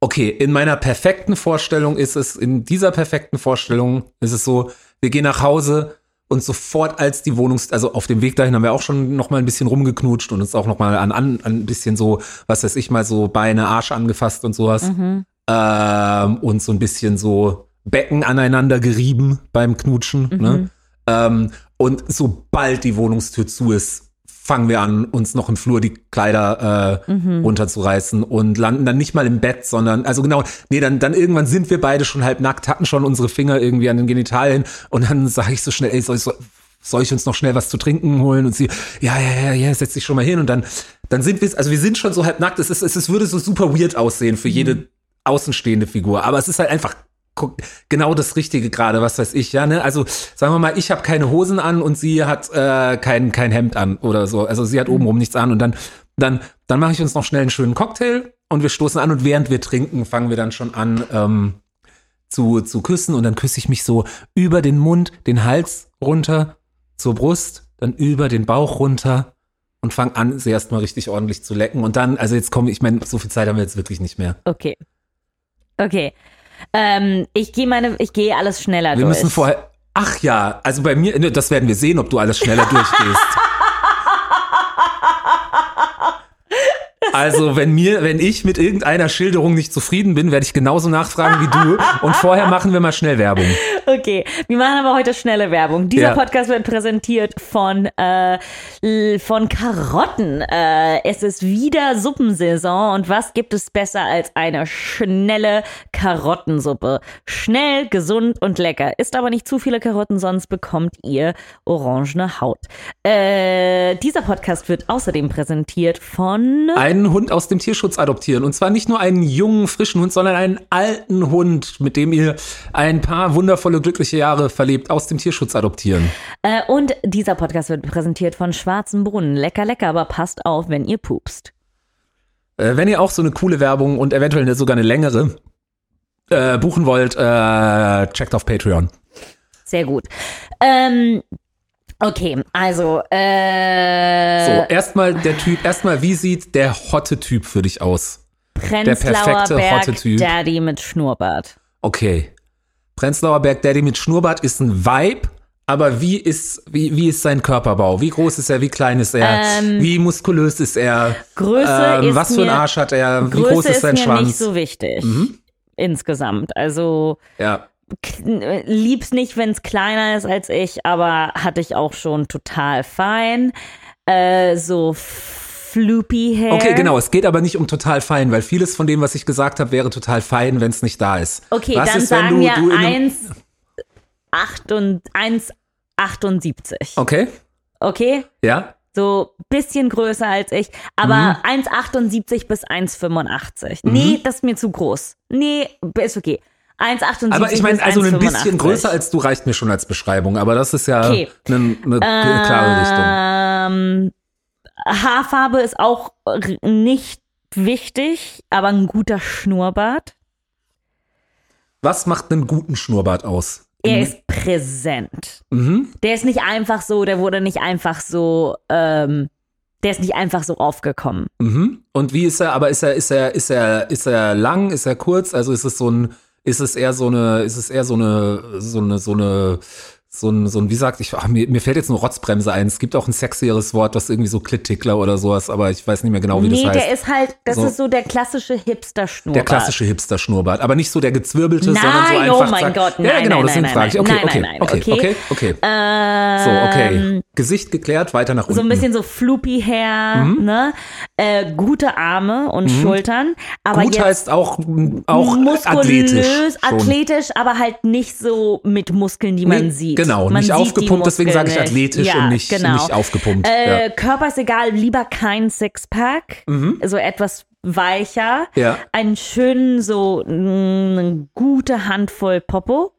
okay, in meiner perfekten Vorstellung ist es, in dieser perfekten Vorstellung ist es so, wir gehen nach Hause und sofort als die Wohnungs, also auf dem Weg dahin haben wir auch schon noch mal ein bisschen rumgeknutscht und uns auch noch mal an, an, an ein bisschen so, was weiß ich mal, so Beine, Arsch angefasst und sowas. Ähm, und so ein bisschen so Becken aneinander gerieben beim Knutschen. Ne? Ähm, und sobald die Wohnungstür zu ist, fangen wir an, uns noch im Flur die Kleider äh, runterzureißen und landen dann nicht mal im Bett, sondern, also genau, nee, dann, dann irgendwann sind wir beide schon halb nackt, hatten schon unsere Finger irgendwie an den Genitalien und dann sage ich so schnell, ey, soll ich, soll, soll ich uns noch schnell was zu trinken holen? Und sie, ja, ja, ja, ja, setz dich schon mal hin und dann, dann sind wir, also wir sind schon so halb nackt, es ist, es ist, würde so super weird aussehen für jede außenstehende Figur, aber es ist halt einfach genau das Richtige gerade, was weiß ich, ja, ne? Also sagen wir mal, ich habe keine Hosen an und sie hat äh, kein kein Hemd an oder so. Also sie hat obenrum nichts an und dann dann dann mache ich uns noch schnell einen schönen Cocktail und wir stoßen an und während wir trinken, fangen wir dann schon an ähm, zu zu küssen und dann küsse ich mich so über den Mund, den Hals runter zur Brust, dann über den Bauch runter und fang an, sie erstmal richtig ordentlich zu lecken und dann, also jetzt komme ich meine, so viel Zeit haben wir jetzt wirklich nicht mehr. Okay. Okay. Ähm, ich gehe meine, ich gehe alles schneller Wir durch. müssen vorher. Ach ja, also bei mir, ne, das werden wir sehen, ob du alles schneller durchgehst. Also, wenn mir, wenn ich mit irgendeiner Schilderung nicht zufrieden bin, werde ich genauso nachfragen wie du. Und vorher machen wir mal schnell Werbung. Okay, wir machen aber heute schnelle Werbung. Dieser Ja. Podcast wird präsentiert von, äh, von Karotten. Äh, es ist wieder Suppensaison und was gibt es besser als eine schnelle Karottensuppe? Schnell, gesund und lecker. Ist aber nicht zu viele Karotten, sonst bekommt ihr orangene Haut. Äh, dieser Podcast wird außerdem präsentiert von Einen Hund aus dem Tierschutz adoptieren. Und zwar nicht nur einen jungen, frischen Hund, sondern einen alten Hund, mit dem ihr ein paar wundervolle, glückliche Jahre verlebt, aus dem Tierschutz adoptieren. äh, und dieser Podcast wird präsentiert von Schwarzen Brunnen. Lecker, lecker, aber passt auf, wenn ihr pupst. Äh, wenn ihr auch so eine coole Werbung und eventuell sogar eine längere äh, buchen wollt, äh, checkt auf Patreon. Sehr gut. Ähm, okay, also, äh, So, erstmal der Typ, erstmal, wie sieht der hotte Typ für dich aus? Prenzlauer perfekte, Berg hotte Typ. Daddy mit Schnurrbart. Okay. Prenzlauer Berg Daddy mit Schnurrbart ist ein Vibe, aber wie ist, wie, wie ist sein Körperbau? Wie groß ist er? Wie klein ist er? Ähm, wie muskulös ist er? Größe Ähm, ist was für mir, Arsch hat er? Wie Größe groß ist sein mir Schwanz? Mhm. nicht so wichtig. Insgesamt. Also ja. Lieb's nicht, wenn's kleiner ist als ich, aber hatte ich auch schon total fein. Äh, so floopy Hair. Okay, genau. Es geht aber nicht um total fein, weil vieles von dem, was ich gesagt habe, wäre total fein, wenn es nicht da ist. Okay, was dann ist, sagen du, wir du in einem, 1,78. Okay, Okay? ja. So bisschen größer als ich, aber 1,78 bis 1,85. Mhm. Nee, das ist mir zu groß. Nee, ist okay. 1,78 Aber ich meine, also ein 1,85. bisschen größer als du reicht mir schon als Beschreibung, aber das ist ja Okay. eine, eine klare Richtung. Ähm, Haarfarbe ist auch nicht wichtig, aber ein guter Schnurrbart. Was macht einen guten Schnurrbart aus? Er ist präsent. Mhm. Der ist nicht einfach so, der wurde nicht einfach so, ähm, der ist nicht einfach so aufgekommen. Mhm. Und wie ist er, aber ist er, ist er, ist er, ist er lang, ist er kurz? Also ist es so ein, ist es eher so eine, ist es eher so eine, so eine, so eine, so ein, so ein, wie sagt ich, ach, mir, mir fällt jetzt eine Rotzbremse ein. Es gibt auch ein sexieres Wort, das irgendwie so Klittickler oder sowas, aber ich weiß nicht mehr genau, wie nee, das heißt. der ist halt, das So. ist so der klassische Hipster-Schnurrbart. Der klassische Hipster-Schnurrbart, aber nicht so der gezwirbelte, Nein, sondern so oh einfach. mein zack. Gott, ja, nein, genau, nein, deswegen nein, frage ich. nein, Okay, nein, okay, nein, nein, okay, okay. okay, okay. Ähm, So, okay. Gesicht geklärt, weiter nach unten. So ein bisschen so floopy Hair, Mhm. ne? Äh, gute Arme und Schultern. Aber Gut jetzt heißt auch, auch muskulös, athletisch. schon. athletisch, aber halt nicht so mit Muskeln, die man Nee, sieht. Genau, man nicht sieht aufgepumpt, deswegen sage ich athletisch ja, und nicht, genau. nicht aufgepumpt. Äh, ja. Körper ist egal, lieber kein Sixpack, so etwas weicher. Mhm. Ja. Einen schönen, so mm, eine gute Handvoll Popo.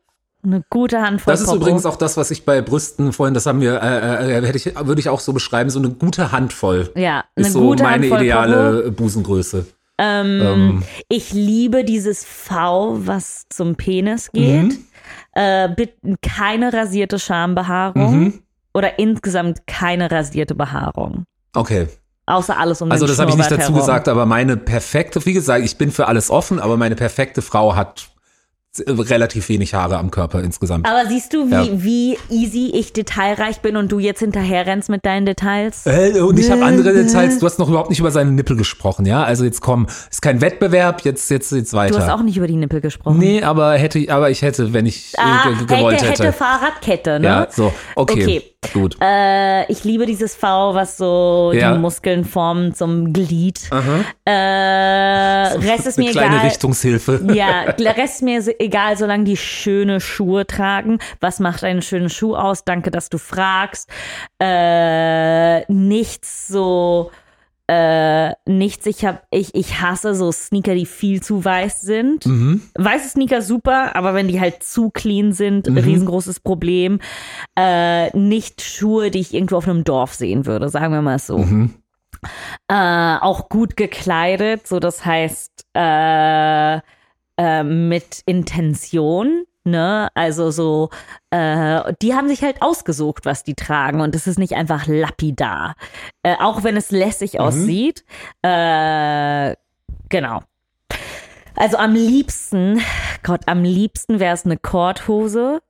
Eine gute Handvoll Das ist Popo. übrigens auch das, was ich bei Brüsten vorhin, das haben wir, äh, äh, hätte ich, würde ich auch so beschreiben, so eine gute Handvoll. ja, eine Ist so gute meine Handvoll Popo. ideale Busengröße. Ähm, Ich liebe dieses V, was zum Penis geht. Mhm. Äh, bitte keine rasierte Schambehaarung Mhm. oder insgesamt keine rasierte Behaarung. Okay. Außer alles um Also das habe ich nicht dazu herum. gesagt, aber meine perfekte, wie gesagt, ich bin für alles offen, aber meine perfekte Frau hat relativ wenig Haare am Körper insgesamt. Aber siehst du, wie, Ja. wie easy ich detailreich bin und du jetzt hinterher rennst mit deinen Details? Äh, Und ich habe andere Details. Du hast noch überhaupt nicht über seine Nippel gesprochen, ja? Also jetzt komm, ist kein Wettbewerb, jetzt jetzt jetzt weiter. Du hast auch nicht über die Nippel gesprochen. nee, aber hätte aber ich hätte, wenn ich äh, ah, ge- gewollt hätte, hätte. hätte Fahrradkette, ne? Ja, so, okay. Okay. Gut. Äh, ich liebe dieses V, was so Ja. die Muskeln formt zum Glied. Äh, Rest ist mir kleine egal. Richtungshilfe. Ja, Rest ist mir egal, solange die schöne Schuhe tragen. Was macht einen schönen Schuh aus? Danke, dass du fragst. Äh, nichts so, äh, nichts, ich hab, ich, ich hasse so Sneaker, die viel zu weiß sind. Mhm. Weiße Sneaker super, aber wenn die halt zu clean sind, Mhm. riesengroßes Problem. Äh, nicht Schuhe, die ich irgendwo auf einem Dorf sehen würde, sagen wir mal so. Mhm. Äh, auch gut gekleidet, so das heißt äh, äh, mit Intention. Ne, also so, äh, die haben sich halt ausgesucht, was die tragen und es ist nicht einfach lapidar. Äh, auch wenn es lässig aussieht. Äh, genau. Also am liebsten, Gott, am liebsten wäre es eine Korthose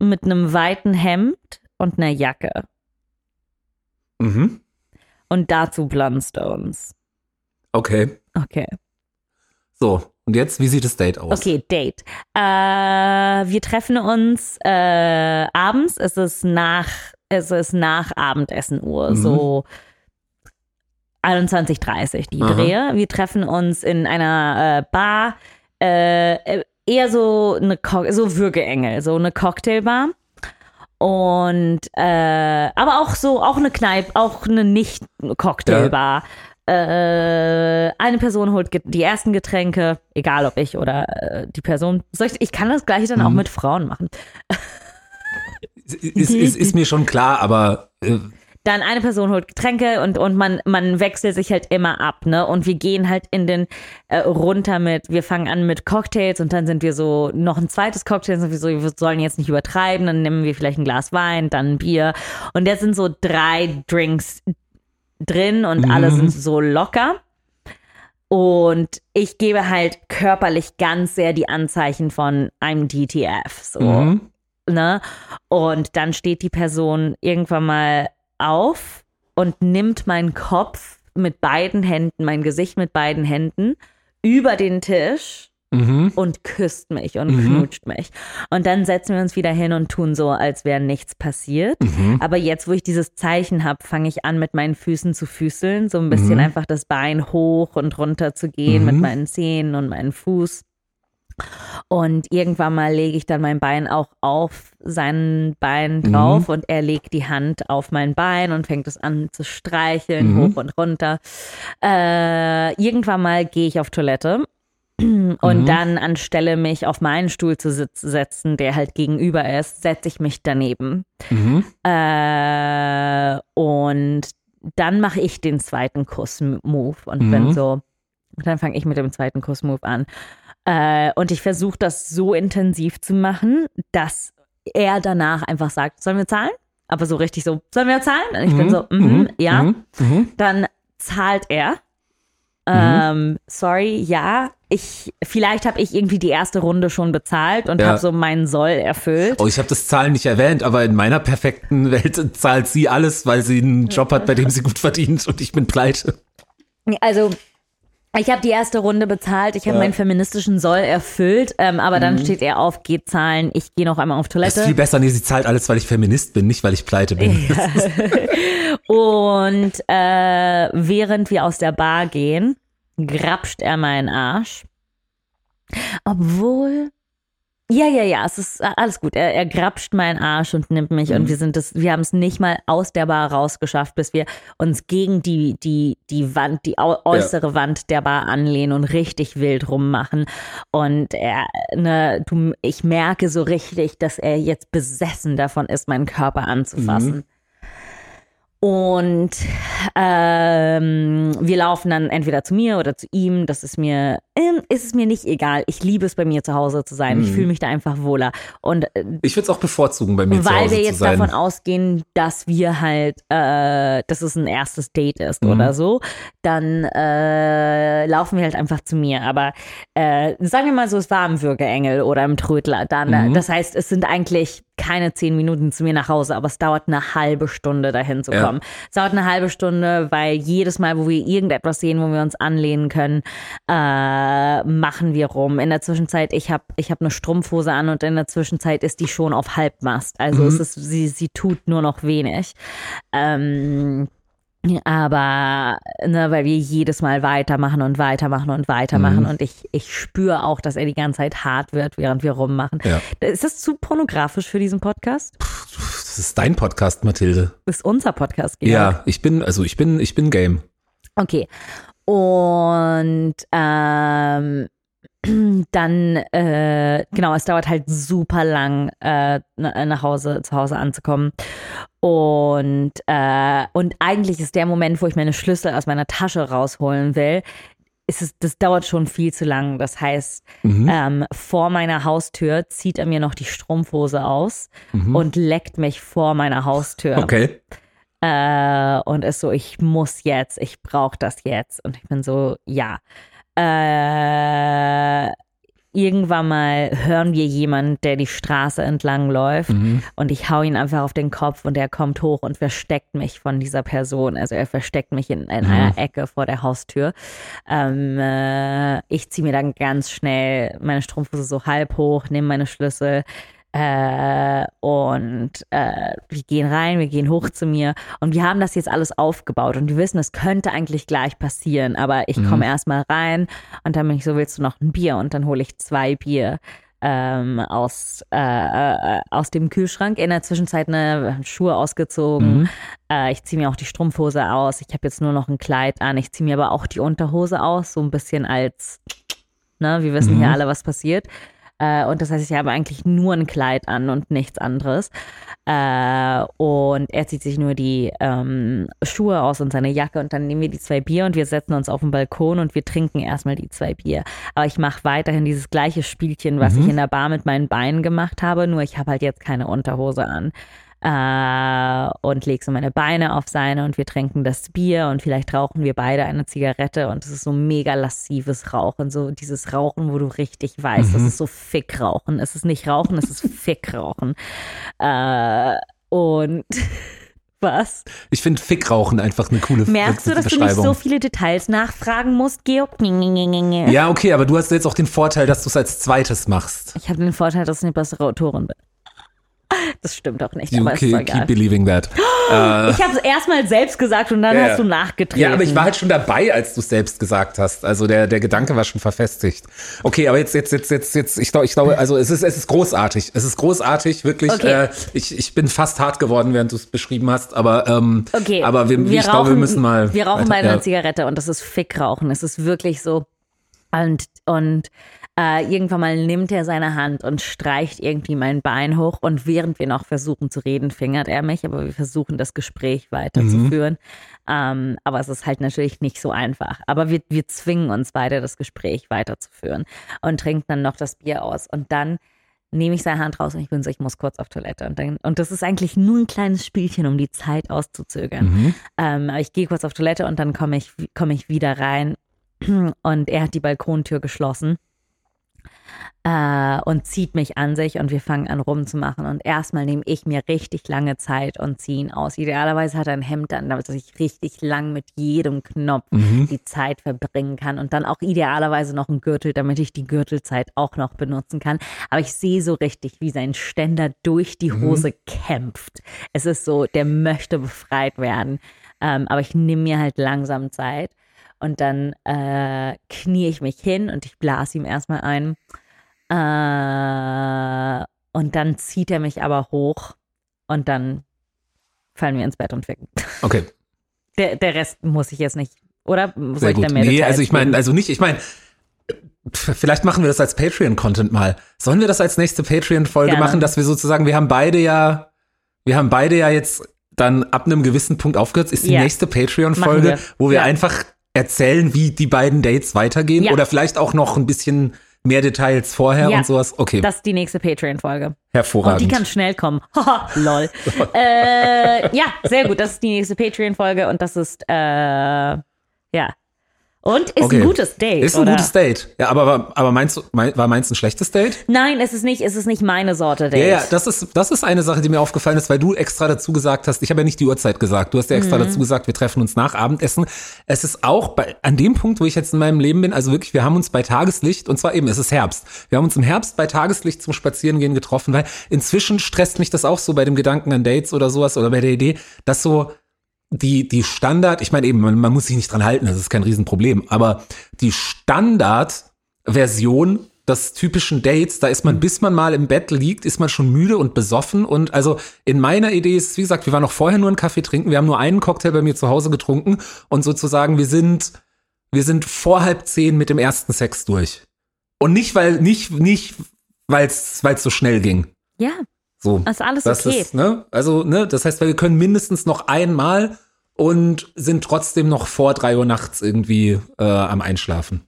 mit einem weiten Hemd und einer Jacke. Mhm. Und dazu Blundstones. Okay. Okay. So, und jetzt, wie sieht das Date aus? Okay, Date. Äh, wir treffen uns äh, abends. Es ist nach, es ist nach Abendessen Uhr, Mhm. so 21:30 die Aha. Drehe. Wir treffen uns in einer äh, Bar, äh, äh, eher so eine Co so Würgeengel, so eine Cocktailbar. Und äh, aber auch so, auch eine Kneipe, auch eine Nicht-Cocktailbar. Äh, eine Person holt die ersten Getränke, egal ob ich oder äh, die Person. Ich, ich kann das gleiche dann Mhm. auch mit Frauen machen. Ist, ist, ist, mir schon klar, aber äh, Dann eine Person holt Getränke und, und man, man wechselt sich halt immer ab, ne? Und wir gehen halt in den äh, runter mit, wir fangen an mit Cocktails und dann sind wir so, noch ein zweites Cocktail, sind wir so, wir sollen jetzt nicht übertreiben, dann nehmen wir vielleicht ein Glas Wein, dann ein Bier. Und jetzt sind so drei Drinks drin und alle sind so locker. Und ich gebe halt körperlich ganz sehr die Anzeichen von I'm DTF. So mhm. ne? Und dann steht die Person irgendwann mal auf und nimmt meinen Kopf mit beiden Händen, mein Gesicht mit beiden Händen über den Tisch Mhm. und küsst mich und Mhm. knutscht mich. Und dann setzen wir uns wieder hin und tun so, als wäre nichts passiert. Mhm. Aber jetzt, wo ich dieses Zeichen habe, fange ich an, mit meinen Füßen zu füßeln, so ein bisschen Mhm. einfach das Bein hoch und runter zu gehen mit Mhm. meinen Zehen und meinem Fuß. Und irgendwann mal lege ich dann mein Bein auch auf sein Bein Mhm. drauf und er legt die Hand auf mein Bein und fängt es an zu streicheln, Mhm. hoch und runter. Äh, irgendwann mal gehe ich auf Toilette und Mhm. dann anstelle mich auf meinen Stuhl zu setzen, der halt gegenüber ist, setze ich mich daneben. Mhm. Äh, und dann mache ich den zweiten Kuss-Move und Mhm. bin so, dann fange ich mit dem zweiten Kuss-Move an. Äh, und ich versuche das so intensiv zu machen, dass er danach einfach sagt, sollen wir zahlen? Aber so richtig so, sollen wir zahlen? Und ich bin so, mhm, ja. Mhm. Mhm. Dann zahlt er. Ähm, sorry, ja. Ich, vielleicht habe ich irgendwie die erste Runde schon bezahlt und Ja. habe so meinen Soll erfüllt. Oh, ich habe das Zahlen nicht erwähnt, aber in meiner perfekten Welt zahlt sie alles, weil sie einen Job hat, bei dem sie gut verdient und ich bin pleite. Also Ich habe die erste Runde bezahlt, ich habe Ja. meinen feministischen Soll erfüllt, ähm, aber dann steht er auf, geht zahlen, ich gehe noch einmal auf Das ist Toilette. viel besser. Nee, sie zahlt alles, weil ich Feminist bin, nicht weil ich pleite bin. Und äh, während wir aus der Bar gehen, grapscht er meinen Arsch. Obwohl. Ja, ja, ja, es ist äh, alles gut. Er, er grapscht meinen Arsch und nimmt mich und wir sind das, wir haben es nicht mal aus der Bar rausgeschafft, bis wir uns gegen die, die, die Wand, die äußere Wand der Bar anlehnen und richtig wild rummachen. Und er, ne, du, ich merke so richtig, dass er jetzt besessen davon ist, meinen Körper anzufassen. Und ähm, wir laufen dann entweder zu mir oder zu ihm. Das ist mir, ähm, ist es mir nicht egal. Ich liebe es, bei mir zu Hause zu sein. Ich fühle mich da einfach wohler. Und äh, Ich würde es auch bevorzugen, bei mir zu weil Hause wir zu jetzt sein. davon ausgehen, dass wir halt, äh, dass es ein erstes Date ist Mhm. oder so, dann äh, laufen wir halt einfach zu mir. Aber äh, sagen wir mal so, es war im Würgeengel oder im Trödler. Dann, Mhm. Das heißt, es sind eigentlich keine zehn Minuten zu mir nach Hause, aber es dauert eine halbe Stunde dahin zu Ja. kommen. Es dauert eine halbe Stunde, weil jedes Mal, wo wir irgendetwas sehen, wo wir uns anlehnen können, äh, machen wir rum. In der Zwischenzeit, ich habe ich hab eine Strumpfhose an und in der Zwischenzeit ist die schon auf Halbmast. Also es ist, sie, sie tut nur noch wenig. Ähm, aber, ne, weil wir jedes Mal weitermachen und weitermachen und weitermachen und ich, ich spüre auch, dass er die ganze Zeit hart wird, während wir rummachen. Ja. Ist das zu pornografisch für diesen Podcast? Das ist dein Podcast, Mathilde. Ist unser Podcast, Georg. Ja, ich bin, also ich bin, ich bin Game. Okay. Und ähm, dann, äh, genau, es dauert halt super lang, äh, na- nach Hause, zu Hause anzukommen. Und, äh, und eigentlich ist der Moment, wo ich meine Schlüssel aus meiner Tasche rausholen will, ist es, das dauert schon viel zu lang. Das heißt, Mhm. ähm, vor meiner Haustür zieht er mir noch die Strumpfhose aus und leckt mich vor meiner Haustür. Okay. Äh, und ist so, ich muss jetzt, ich brauche das jetzt. Und ich bin so, ja. Äh, irgendwann mal hören wir jemanden, der die Straße entlang läuft Mhm. und ich hau ihn einfach auf den Kopf und er kommt hoch und versteckt mich von dieser Person. Also er versteckt mich in, in Mhm. einer Ecke vor der Haustür. Ähm, äh, ich ziehe mir dann ganz schnell meine Strumpfhose so halb hoch, nehme meine Schlüssel äh, und äh, wir gehen rein, wir gehen hoch zu mir und wir haben das jetzt alles aufgebaut und wir wissen, es könnte eigentlich gleich passieren, aber ich komme erstmal rein und dann bin ich so, willst du noch ein Bier? Und dann hole ich zwei Bier ähm, aus, äh, äh, aus dem Kühlschrank. In der Zwischenzeit eine Schuhe ausgezogen. Äh, ich ziehe mir auch die Strumpfhose aus. Ich habe jetzt nur noch ein Kleid an. Ich ziehe mir aber auch die Unterhose aus, so ein bisschen als, ne, wir wissen hier alle, was passiert. Äh, und das heißt, ich habe eigentlich nur ein Kleid an und nichts anderes. Äh, und er zieht sich nur die ähm, Schuhe aus und seine Jacke und dann nehmen wir die zwei Bier und wir setzen uns auf den Balkon und wir trinken erstmal die zwei Bier. Aber ich mache weiterhin dieses gleiche Spielchen, was ich in der Bar mit meinen Beinen gemacht habe, nur ich habe halt jetzt keine Unterhose an. Äh, und leg so meine Beine auf seine und wir trinken das Bier und vielleicht rauchen wir beide eine Zigarette und es ist so mega lassives Rauchen, so dieses Rauchen, wo du richtig weißt, das ist so Fickrauchen. Es ist nicht Rauchen, es ist Fickrauchen. Äh, und was? Ich finde Fickrauchen einfach eine coole Merkst du, dass du nicht so viele Details nachfragen musst, Georg? Ja, okay, aber du hast jetzt auch den Vorteil, dass du es als zweites machst. Ich habe den Vorteil, dass ich eine bessere Autorin bin. Das stimmt auch nicht, aber ist Okay, doch keep egal. believing that. Äh, Ich habe es erstmal selbst gesagt und dann Ja, hast du nachgetreten. Ja, aber ich war halt schon dabei, als du es selbst gesagt hast. Also der, der Gedanke war schon verfestigt. Okay, aber jetzt, jetzt, jetzt, jetzt, jetzt, ich glaube, ich glaube, also es ist, es ist großartig. Es ist großartig, wirklich. Okay. Äh, ich, ich bin fast hart geworden, während du es beschrieben hast, aber, ähm, Okay, aber wir, ich glaube, wir müssen mal. Wir rauchen weiter- beide ja. eine Zigarette und das ist Fickrauchen. Es ist wirklich so. Und, und äh, irgendwann mal nimmt er seine Hand und streicht irgendwie mein Bein hoch. Und während wir noch versuchen zu reden, fingert er mich, aber wir versuchen das Gespräch weiterzuführen. Ähm, aber es ist halt natürlich nicht so einfach. Aber wir, wir zwingen uns beide, das Gespräch weiterzuführen und trinken dann noch das Bier aus. Und dann nehme ich seine Hand raus und ich bin so, ich muss kurz auf Toilette. Und, dann, und das ist eigentlich nur ein kleines Spielchen, um die Zeit auszuzögern. Mhm. Ähm, aber ich gehe kurz auf Toilette und dann komme ich, komme ich wieder rein und er hat die Balkontür geschlossen. Äh, und zieht mich an sich und wir fangen an rumzumachen. Und erstmal nehme ich mir richtig lange Zeit und ziehe ihn aus. Idealerweise hat er ein Hemd dann, damit ich richtig lang mit jedem Knopf Mhm. die Zeit verbringen kann. Und dann auch idealerweise noch einen Gürtel, damit ich die Gürtelzeit auch noch benutzen kann. Aber ich sehe so richtig, wie sein Ständer durch die Hose kämpft. Es ist so, der möchte befreit werden. Ähm, aber ich nehme mir halt langsam Zeit. Und dann äh, knie ich mich hin und ich blase ihm erstmal ein. Äh, und dann zieht er mich aber hoch und dann fallen wir ins Bett und ficken. Okay, Der, der Rest muss ich jetzt nicht, oder? Soll sehr gut. mehr Nee, Details also ich meine, also nicht, ich meine, vielleicht machen wir das als Patreon-Content mal. Sollen wir das als nächste Patreon-Folge machen, dass wir sozusagen, wir haben beide ja, wir haben beide ja jetzt dann ab einem gewissen Punkt aufgehört, ist die Ja. nächste Patreon-Folge, wo wir Ja. einfach erzählen, wie die beiden Dates weitergehen Ja. oder vielleicht auch noch ein bisschen mehr Details vorher Ja. und sowas. Okay, Das ist die nächste Patreon-Folge. Und hervorragend. die kann schnell kommen. Haha, lol. äh, ja, sehr gut. Das ist die nächste Patreon-Folge und das ist, äh, ja. Und ist Okay. ein gutes Date, ist ein oder? gutes Date. Ja, aber, war- aber meinst du, mein, war meins ein schlechtes Date? Nein, es ist nicht, es ist nicht meine Sorte Date. Ja, ja, das ist, das ist eine Sache, die mir aufgefallen ist, weil du extra dazu gesagt hast, ich habe ja nicht die Uhrzeit gesagt, du hast ja extra Mhm. dazu gesagt, wir treffen uns nach Abendessen. Es ist auch bei, an dem Punkt, wo ich jetzt in meinem Leben bin, also wirklich, wir haben uns bei Tageslicht, und zwar eben, es ist Herbst. Wir haben uns im Herbst bei Tageslicht zum Spazierengehen getroffen, weil inzwischen stresst mich das auch so bei dem Gedanken an Dates oder sowas oder bei der Idee, dass so die, die Standard, ich meine eben, man, man muss sich nicht dran halten, das ist kein Riesenproblem, aber die Standardversion des typischen Dates, da ist man, bis man mal im Bett liegt, ist man schon müde und besoffen und also in meiner Idee ist, wie gesagt, wir waren noch vorher nur einen Kaffee trinken, wir haben nur einen Cocktail bei mir zu Hause getrunken und sozusagen wir sind, wir sind vor halb zehn mit dem ersten Sex durch. Und nicht, weil, nicht, nicht, weil es so schnell ging. Ja, So. ist alles Das okay. ist, ne? Also, ne, das heißt, wir können mindestens noch einmal und sind trotzdem noch vor drei Uhr nachts irgendwie äh, am Einschlafen.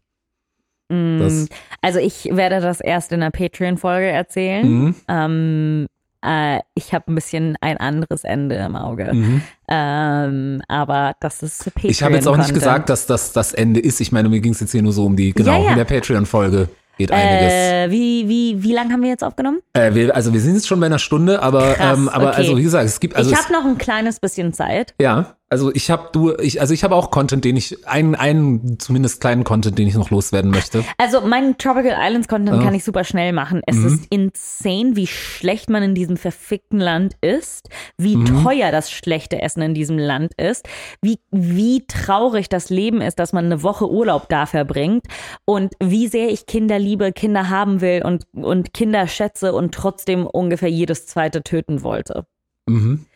Das, Also ich werde das erst in der Patreon-Folge erzählen. mhm, Ähm, äh, ich habe ein bisschen ein anderes Ende im Auge. mhm. Ähm, aber das ist Patreon. Ich habe jetzt auch nicht gesagt, dass das das Ende ist. Ich meine, mir ging es jetzt hier nur so um die, genau, Ja, ja. in der Patreon-Folge geht einiges. Äh, wie, wie, wie lange haben wir jetzt aufgenommen? Äh, wir, also wir sind jetzt schon bei einer Stunde, aber, Krass, ähm, aber okay. also wie gesagt, es gibt, also ich habe noch ein kleines bisschen Zeit. ja, also ich habe du, ich, also ich habe auch Content, den ich, einen, einen zumindest kleinen Content, den ich noch loswerden möchte. Also meinen Tropical Islands Content Ja. kann ich super schnell machen. Es Mhm. ist insane, wie schlecht man in diesem verfickten Land ist, wie Mhm. teuer das schlechte Essen in diesem Land ist, wie, wie traurig das Leben ist, dass man eine Woche Urlaub da verbringt und wie sehr ich Kinder liebe, Kinder haben will und, und Kinder schätze und trotzdem ungefähr jedes zweite töten wollte. Mhm.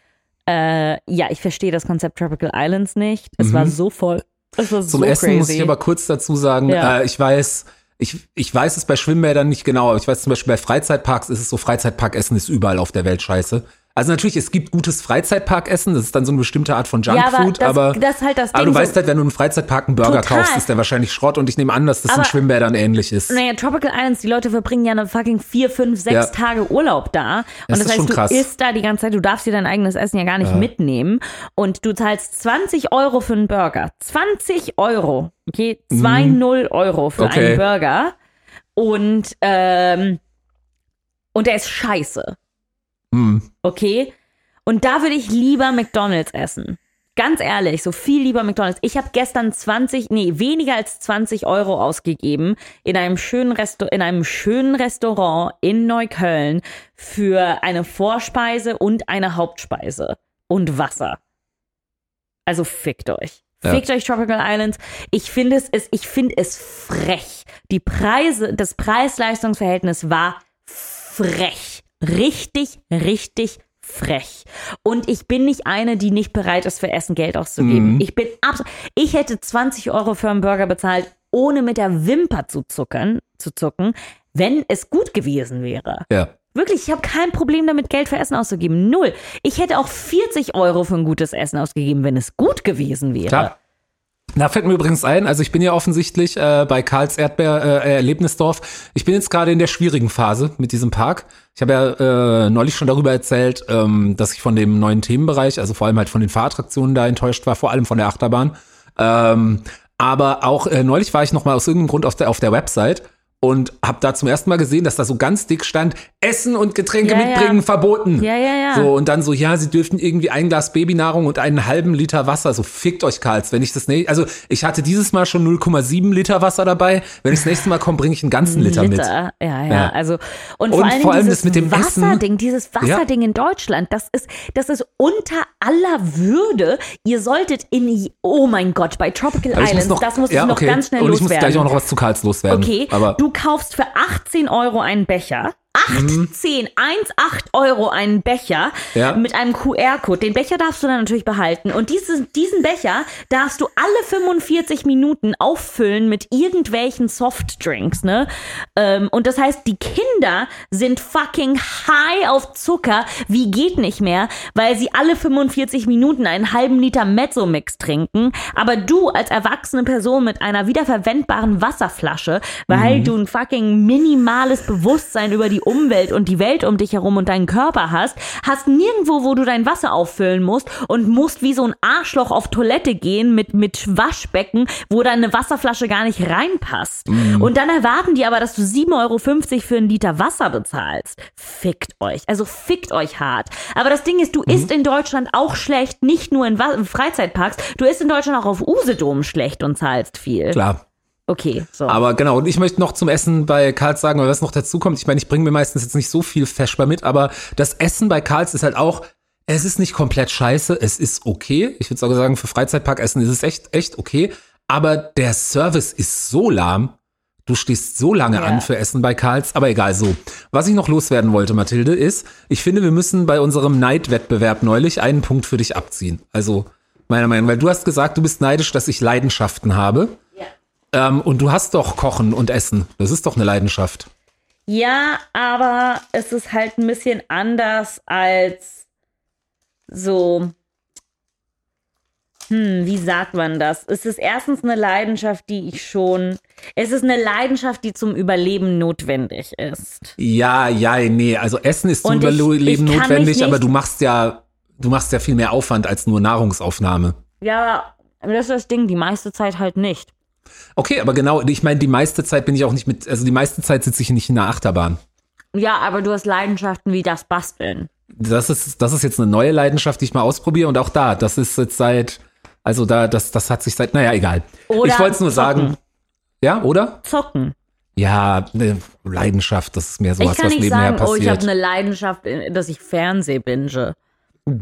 Äh, ja, ich verstehe das Konzept Tropical Islands nicht. Es Mhm. war so voll. Es war Zum so Essen crazy. muss ich aber kurz dazu sagen, Ja. äh, ich weiß, ich, ich weiß es bei Schwimmbädern nicht genau, aber ich weiß zum Beispiel bei Freizeitparks ist es so, Freizeitparkessen ist überall auf der Welt scheiße. Also natürlich, es gibt gutes Freizeitparkessen, das ist dann so eine bestimmte Art von ja, aber Junkfood, das, aber, das halt das Ding. aber du so, weißt halt, wenn du im Freizeitpark einen Burger Total. kaufst, ist der wahrscheinlich Schrott und ich nehme an, dass das in Aber- Schwimmbädern ähnlich ist. Naja, Tropical Islands, die Leute verbringen ja eine fucking vier, fünf, sechs Ja. Tage Urlaub da. Und Das das, ist heißt, du krass. isst da die ganze Zeit, du darfst dir dein eigenes Essen ja gar nicht mitnehmen. Und du zahlst 20 Euro für einen Burger. 20 Euro. Okay, 2,0 Euro für Mhm. Okay. einen Burger. Und, ähm, und der ist scheiße. Hm. Okay? Und da würde ich lieber McDonalds essen. Ganz ehrlich, so viel lieber McDonalds. Ich habe gestern 20, nee, weniger als 20 Euro ausgegeben in einem schönen Resto in einem schönen Restaurant in Neukölln für eine Vorspeise und eine Hauptspeise und Wasser. Also fickt euch. Ja. Fickt euch Tropical Islands. Ich finde es, ist, ich finde es frech. Die Preise, das Preis-Leistungs-Verhältnis war frech. Richtig, richtig frech. Und ich bin nicht eine, die nicht bereit ist, für Essen Geld auszugeben. Mhm. Ich bin absolut, ich hätte 20 Euro für einen Burger bezahlt, ohne mit der Wimper zu zucken, zu zucken, wenn es gut gewesen wäre. Ja. Wirklich, ich habe kein Problem damit, Geld für Essen auszugeben. Null. Ich hätte auch 40 Euro für ein gutes Essen ausgegeben, wenn es gut gewesen wäre. Klar. Da fällt mir übrigens ein, also ich bin ja offensichtlich äh, bei Karls Erdbeer äh, Erlebnisdorf. Ich bin jetzt gerade in der schwierigen Phase mit diesem Park. Ich habe ja äh, neulich schon darüber erzählt, ähm, dass ich von dem neuen Themenbereich, also vor allem halt von den Fahrattraktionen da enttäuscht war, vor allem von der Achterbahn. Ähm, aber auch äh, neulich war ich noch mal aus irgendeinem Grund auf der auf der Website und habe da zum ersten Mal gesehen, dass da so ganz dick stand, Essen und Getränke Ja, ja. mitbringen verboten. Ja, ja, ja. So, und dann so, ja, sie dürften irgendwie ein Glas Babynahrung und einen halben Liter Wasser. So, fickt euch, Karls. Wenn ich das nächste, also ich hatte dieses Mal schon 0,7 Liter Wasser dabei. Wenn ich das nächste Mal komme, bringe ich einen ganzen Liter, mit. Ja, ja, Ja. Also und, Und vor allem, vor allem dieses das mit dem Essen. Wasserding, dieses Wasserding in Deutschland, das ist, das ist unter aller Würde. Ihr solltet in, oh mein Gott, bei Tropical Aber Islands, muss noch, das muss ja, ich noch okay. ganz schnell Und ich muss loswerden. gleich auch noch was zu Karls loswerden. Okay, Aber du kaufst für 18 Euro einen Becher. 18, 1, 8 Euro einen Becher Ja. mit einem QR-Code. Den Becher darfst du dann natürlich behalten. Und dieses, diesen Becher darfst du alle 45 Minuten auffüllen mit irgendwelchen Softdrinks, ne? Ähm, und das heißt, die Kinder sind fucking high auf Zucker, wie geht nicht mehr, weil sie alle 45 Minuten einen halben Liter Mezzo-Mix trinken. Aber du als erwachsene Person mit einer wiederverwendbaren Wasserflasche, weil Mhm. du ein fucking minimales Bewusstsein über die Umwelt und die Welt um dich herum und deinen Körper hast, hast nirgendwo, wo du dein Wasser auffüllen musst und musst wie so ein Arschloch auf Toilette gehen mit, mit Waschbecken, wo deine Wasserflasche gar nicht reinpasst. Mhm. Und dann erwarten die aber, dass du 7,50 Euro für einen Liter Wasser bezahlst. Fickt euch. Also fickt euch hart. Aber das Ding ist, du Mhm. isst in Deutschland auch schlecht, nicht nur in Freizeitparks, du isst in Deutschland auch auf Usedom schlecht und zahlst viel. klar. Okay, so. Aber genau, und ich möchte noch zum Essen bei Karls sagen, weil was noch dazu kommt, ich meine, ich bringe mir meistens jetzt nicht so viel Feschbar mit, aber das Essen bei Karls ist halt auch, es ist nicht komplett scheiße, es ist okay. Ich würde sogar sagen, für Freizeitparkessen ist es echt, echt okay. Aber der Service ist so lahm. Du stehst so lange Ja. an für Essen bei Karls, aber egal so. Was ich noch loswerden wollte, Mathilde, ist, ich finde, wir müssen bei unserem Neidwettbewerb neulich einen Punkt für dich abziehen. Also, meiner Meinung nach, weil du hast gesagt, du bist neidisch, dass ich Leidenschaften habe. Ähm, und du hast doch Kochen und Essen. Das ist doch eine Leidenschaft. Ja, aber es ist halt ein bisschen anders als so. Hm, wie sagt man das? Es ist erstens eine Leidenschaft, die ich schon. Es ist eine Leidenschaft, die zum Überleben notwendig ist. Ja, ja, nee. Also Essen ist zum ich- Überleben ich notwendig, aber du machst ja, du machst ja viel mehr Aufwand als nur Nahrungsaufnahme. Ja, aber das ist das Ding, die meiste Zeit halt nicht. Okay, aber genau, ich meine, die meiste Zeit bin ich auch nicht mit, also die meiste Zeit sitze ich nicht in der Achterbahn. Ja, aber du hast Leidenschaften wie das Basteln. Das ist, das ist jetzt eine neue Leidenschaft, die ich mal ausprobiere und auch da, das ist jetzt seit, also da, das, das hat sich seit, naja, egal. Oder ich wollte es nur sagen. zocken. Ja, oder? Zocken. Ja, eine Leidenschaft, das ist mehr Ich sowas, kann was nicht nebenher sagen, oh, ich habe passiert. eine Leidenschaft, äh, dass ich Fernseh binge.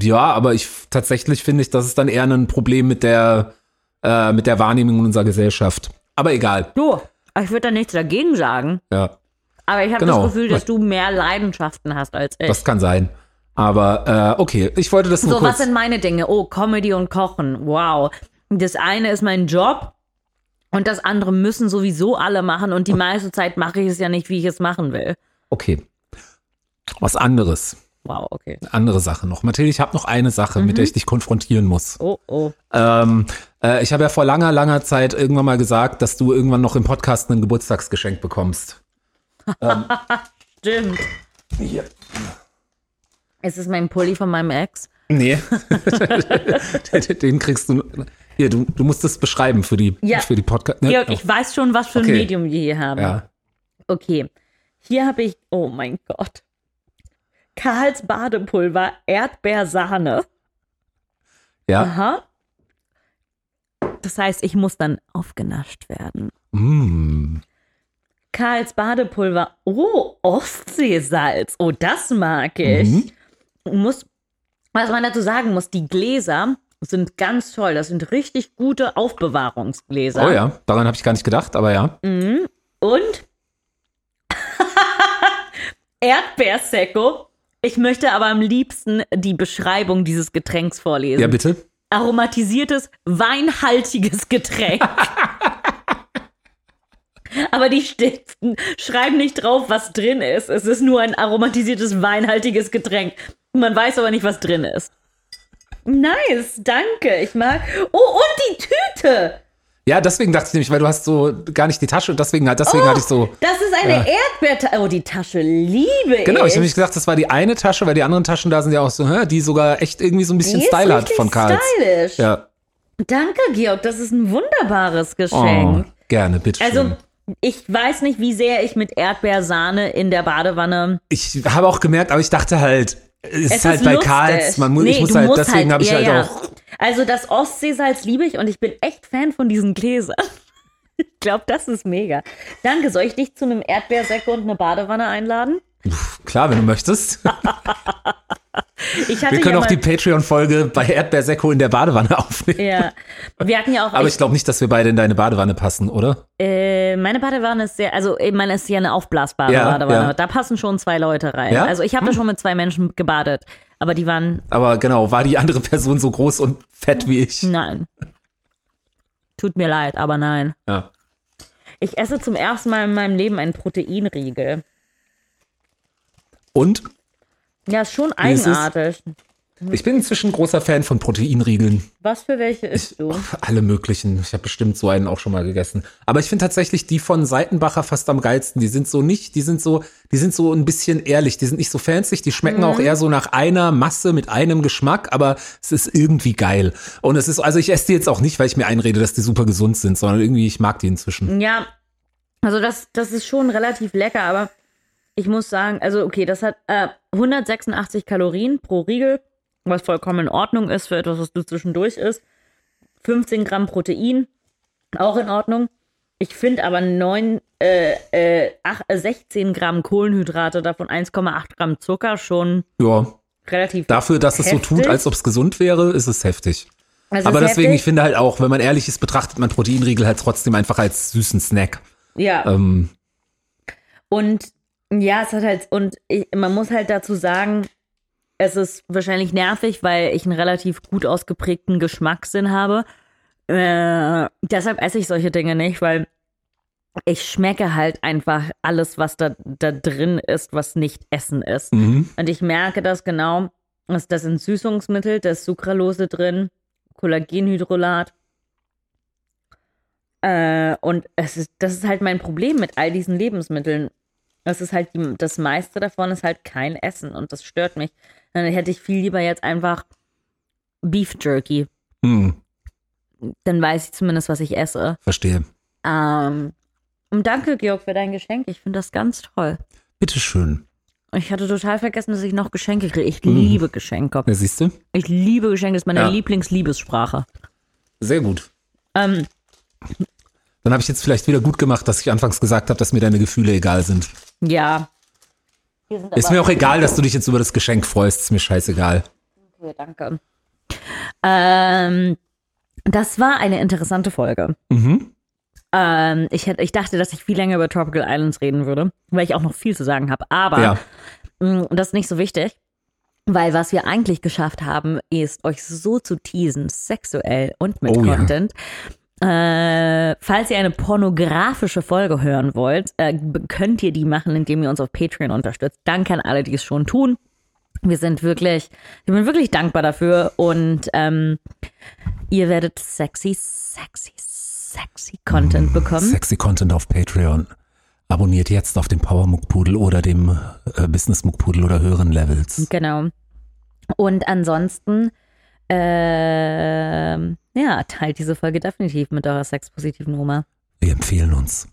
Ja, aber ich tatsächlich finde ich, das ist dann eher ein Problem mit der, äh, mit der Wahrnehmung unserer Gesellschaft. Aber egal. Du, ich würde da nichts dagegen sagen. Ja, Aber ich habe Genau. das Gefühl, dass du mehr Leidenschaften hast als ich. das kann sein. Aber äh, okay, ich wollte das nur so, kurz. was sind meine Dinge? Oh, Comedy und Kochen. Wow. Das eine ist mein Job und das andere müssen sowieso alle machen und die meiste Zeit mache ich es ja nicht, wie ich es machen will. Okay. Was anderes. Wow, okay. Andere Sache noch. Mathilde, ich habe noch eine Sache, mit Mhm. der ich dich konfrontieren muss. Oh, oh. Ähm, äh, ich habe ja vor langer, langer Zeit irgendwann mal gesagt, dass du irgendwann noch im Podcast ein Geburtstagsgeschenk bekommst. Stimmt. Hier. Ist es mein Pulli von meinem Ex? Nee. Den kriegst du. Hier, du, du musst das beschreiben für die, Ja. für die Podcast. Ne? Georg, ich weiß schon, was für ein Okay. Medium wir hier haben. ja. Okay. Hier habe ich, oh mein Gott. Karls Badepulver, Erdbeersahne. Ja. Aha. Das heißt, ich muss dann aufgenascht werden. Mm. Karls Badepulver. Oh, Ostseesalz. Oh, das mag ich. Mhm. Muss, was man dazu sagen muss, die Gläser sind ganz toll. Das sind richtig gute Aufbewahrungsgläser. Oh ja, daran habe ich gar nicht gedacht, aber ja. Und Erdbeersecco. Ich möchte aber am liebsten die Beschreibung dieses Getränks vorlesen. Ja, bitte. Aromatisiertes, weinhaltiges Getränk. aber die steht, schreiben nicht drauf, was drin ist. Es ist nur ein aromatisiertes, weinhaltiges Getränk. Man weiß aber nicht, was drin ist. Nice, danke. Ich mag. Oh, und die Tüte. Ja, deswegen dachte ich nämlich, weil du hast so gar nicht die Tasche, deswegen, deswegen oh, hatte ich so. Das ist eine Erdbeertasche. Oh, die Tasche liebe ich. Genau, ich habe nämlich gedacht, das war die eine Tasche, weil die anderen Taschen da sind ja auch so, hä, die sogar echt irgendwie so ein bisschen Style hat von Karls. stylisch. Ja. Danke, Georg. Das ist ein wunderbares Oh, Geschenk. gerne, bitte. Also, schön. Ich weiß nicht, wie sehr ich mit Erdbeersahne in der Badewanne. Ich habe auch gemerkt, aber ich dachte halt, es, ist halt bei. Karls, man muss, Nee, ich muss du halt, musst deswegen habe ich ja, halt ja. auch. Also das Ostseesalz liebe ich und ich bin echt Fan von diesen Gläsern. Ich glaube, das ist mega. Danke, soll ich dich zu einem Erdbeersäcke und eine Badewanne einladen? Klar, wenn du möchtest. Wir können ja auch die Patreon-Folge bei Erdbeersekko in der Badewanne aufnehmen. ja, wir hatten ja auch Aber ich glaube nicht, dass wir beide in deine Badewanne passen, oder? Äh, meine Badewanne ist sehr, also ich meine, ist ja eine aufblasbare Ja, Badewanne. ja. Da passen schon zwei Leute rein. Ja? Hm. Also ich habe da schon mit zwei Menschen gebadet, aber die waren, Aber genau, war die andere Person so groß und fett wie ich? nein. Tut mir leid, aber nein. Ja. Ich esse zum ersten Mal in meinem Leben einen Proteinriegel. Und Ja, ist schon ist eigenartig. ich bin inzwischen großer Fan von Proteinriegeln. Was für welche isst du? Alle möglichen. Ich habe bestimmt so einen auch schon mal gegessen. Aber ich finde tatsächlich die von Seitenbacher fast am geilsten. Die sind so nicht, die sind so, die sind so ein bisschen ehrlich. Die sind nicht so fancy. Die schmecken auch eher so nach einer Masse mit einem Geschmack, aber es ist irgendwie geil. Und es ist, also ich esse die jetzt auch nicht, weil ich mir einrede, dass die super gesund sind, sondern irgendwie ich mag die inzwischen. Ja, also das, das ist schon relativ lecker, aber ich muss sagen, also okay, das hat äh, 186 Kalorien pro Riegel, was vollkommen in Ordnung ist für etwas, was du zwischendurch isst. 15 Gramm Protein, auch in Ordnung. Ich finde aber 9, äh, äh, ach, äh, 16 Gramm Kohlenhydrate, davon 1,8 Gramm Zucker schon Ja, relativ. dafür, dass es so tut, Heftig. als ob es gesund wäre, ist es heftig. Also Aber deswegen, ich heftig. finde halt auch, wenn man ehrlich ist, betrachtet man Proteinriegel halt trotzdem einfach als süßen Snack. Ja. Ähm, Und ja, es hat halt, und ich, man muss halt dazu sagen, es ist wahrscheinlich nervig, weil ich einen relativ gut ausgeprägten Geschmackssinn habe. Äh, deshalb esse ich solche Dinge nicht, weil ich schmecke halt einfach alles, was da, da drin ist, was nicht Essen ist. mhm. Und ich merke das genau, dass das sind Süßungsmittel, da ist Sucralose drin, Kollagenhydrolat. Äh, und es ist, das ist halt mein Problem mit all diesen Lebensmitteln. Das ist halt, die, das meiste davon ist halt kein Essen und das stört mich. Dann hätte ich viel lieber jetzt einfach Beef Jerky. Hm, Dann weiß ich zumindest, was ich esse. verstehe. Ähm, und danke, Georg, für dein Geschenk. Ich finde das ganz toll. Bitteschön. Ich hatte total vergessen, dass ich noch Geschenke kriege. Ich liebe Geschenke. Ja, siehst du? Ich liebe Geschenke, das ist meine Ja. Lieblingsliebessprache. Sehr gut. Ähm, Dann habe ich jetzt vielleicht wieder gut gemacht, dass ich anfangs gesagt habe, dass mir deine Gefühle egal sind. ja. Sind Ist mir auch egal, dass du dich jetzt über das Geschenk freust. Ist mir scheißegal. Okay, danke. Ähm, das war eine interessante Folge. Mhm. Ähm, ich, hätte, ich dachte, dass ich viel länger über Tropical Islands reden würde, weil ich auch noch viel zu sagen habe. Aber Ja. mh, das ist nicht so wichtig, weil was wir eigentlich geschafft haben, ist, euch so zu teasen, sexuell und mit Oh ja. Äh, falls ihr eine pornografische Folge hören wollt, äh, könnt ihr die machen, indem ihr uns auf Patreon unterstützt. Danke an alle, die es schon tun. Wir sind wirklich, wir sind wirklich dankbar dafür und ähm, ihr werdet sexy, sexy, sexy Content bekommen. Sexy Content auf Patreon. Abonniert jetzt auf dem Power Muckpudel oder dem äh, Business Muckpudel oder höheren Levels. Genau. Und ansonsten, ähm, ja, teilt diese Folge definitiv mit eurer sexpositiven Oma. Wir empfehlen uns.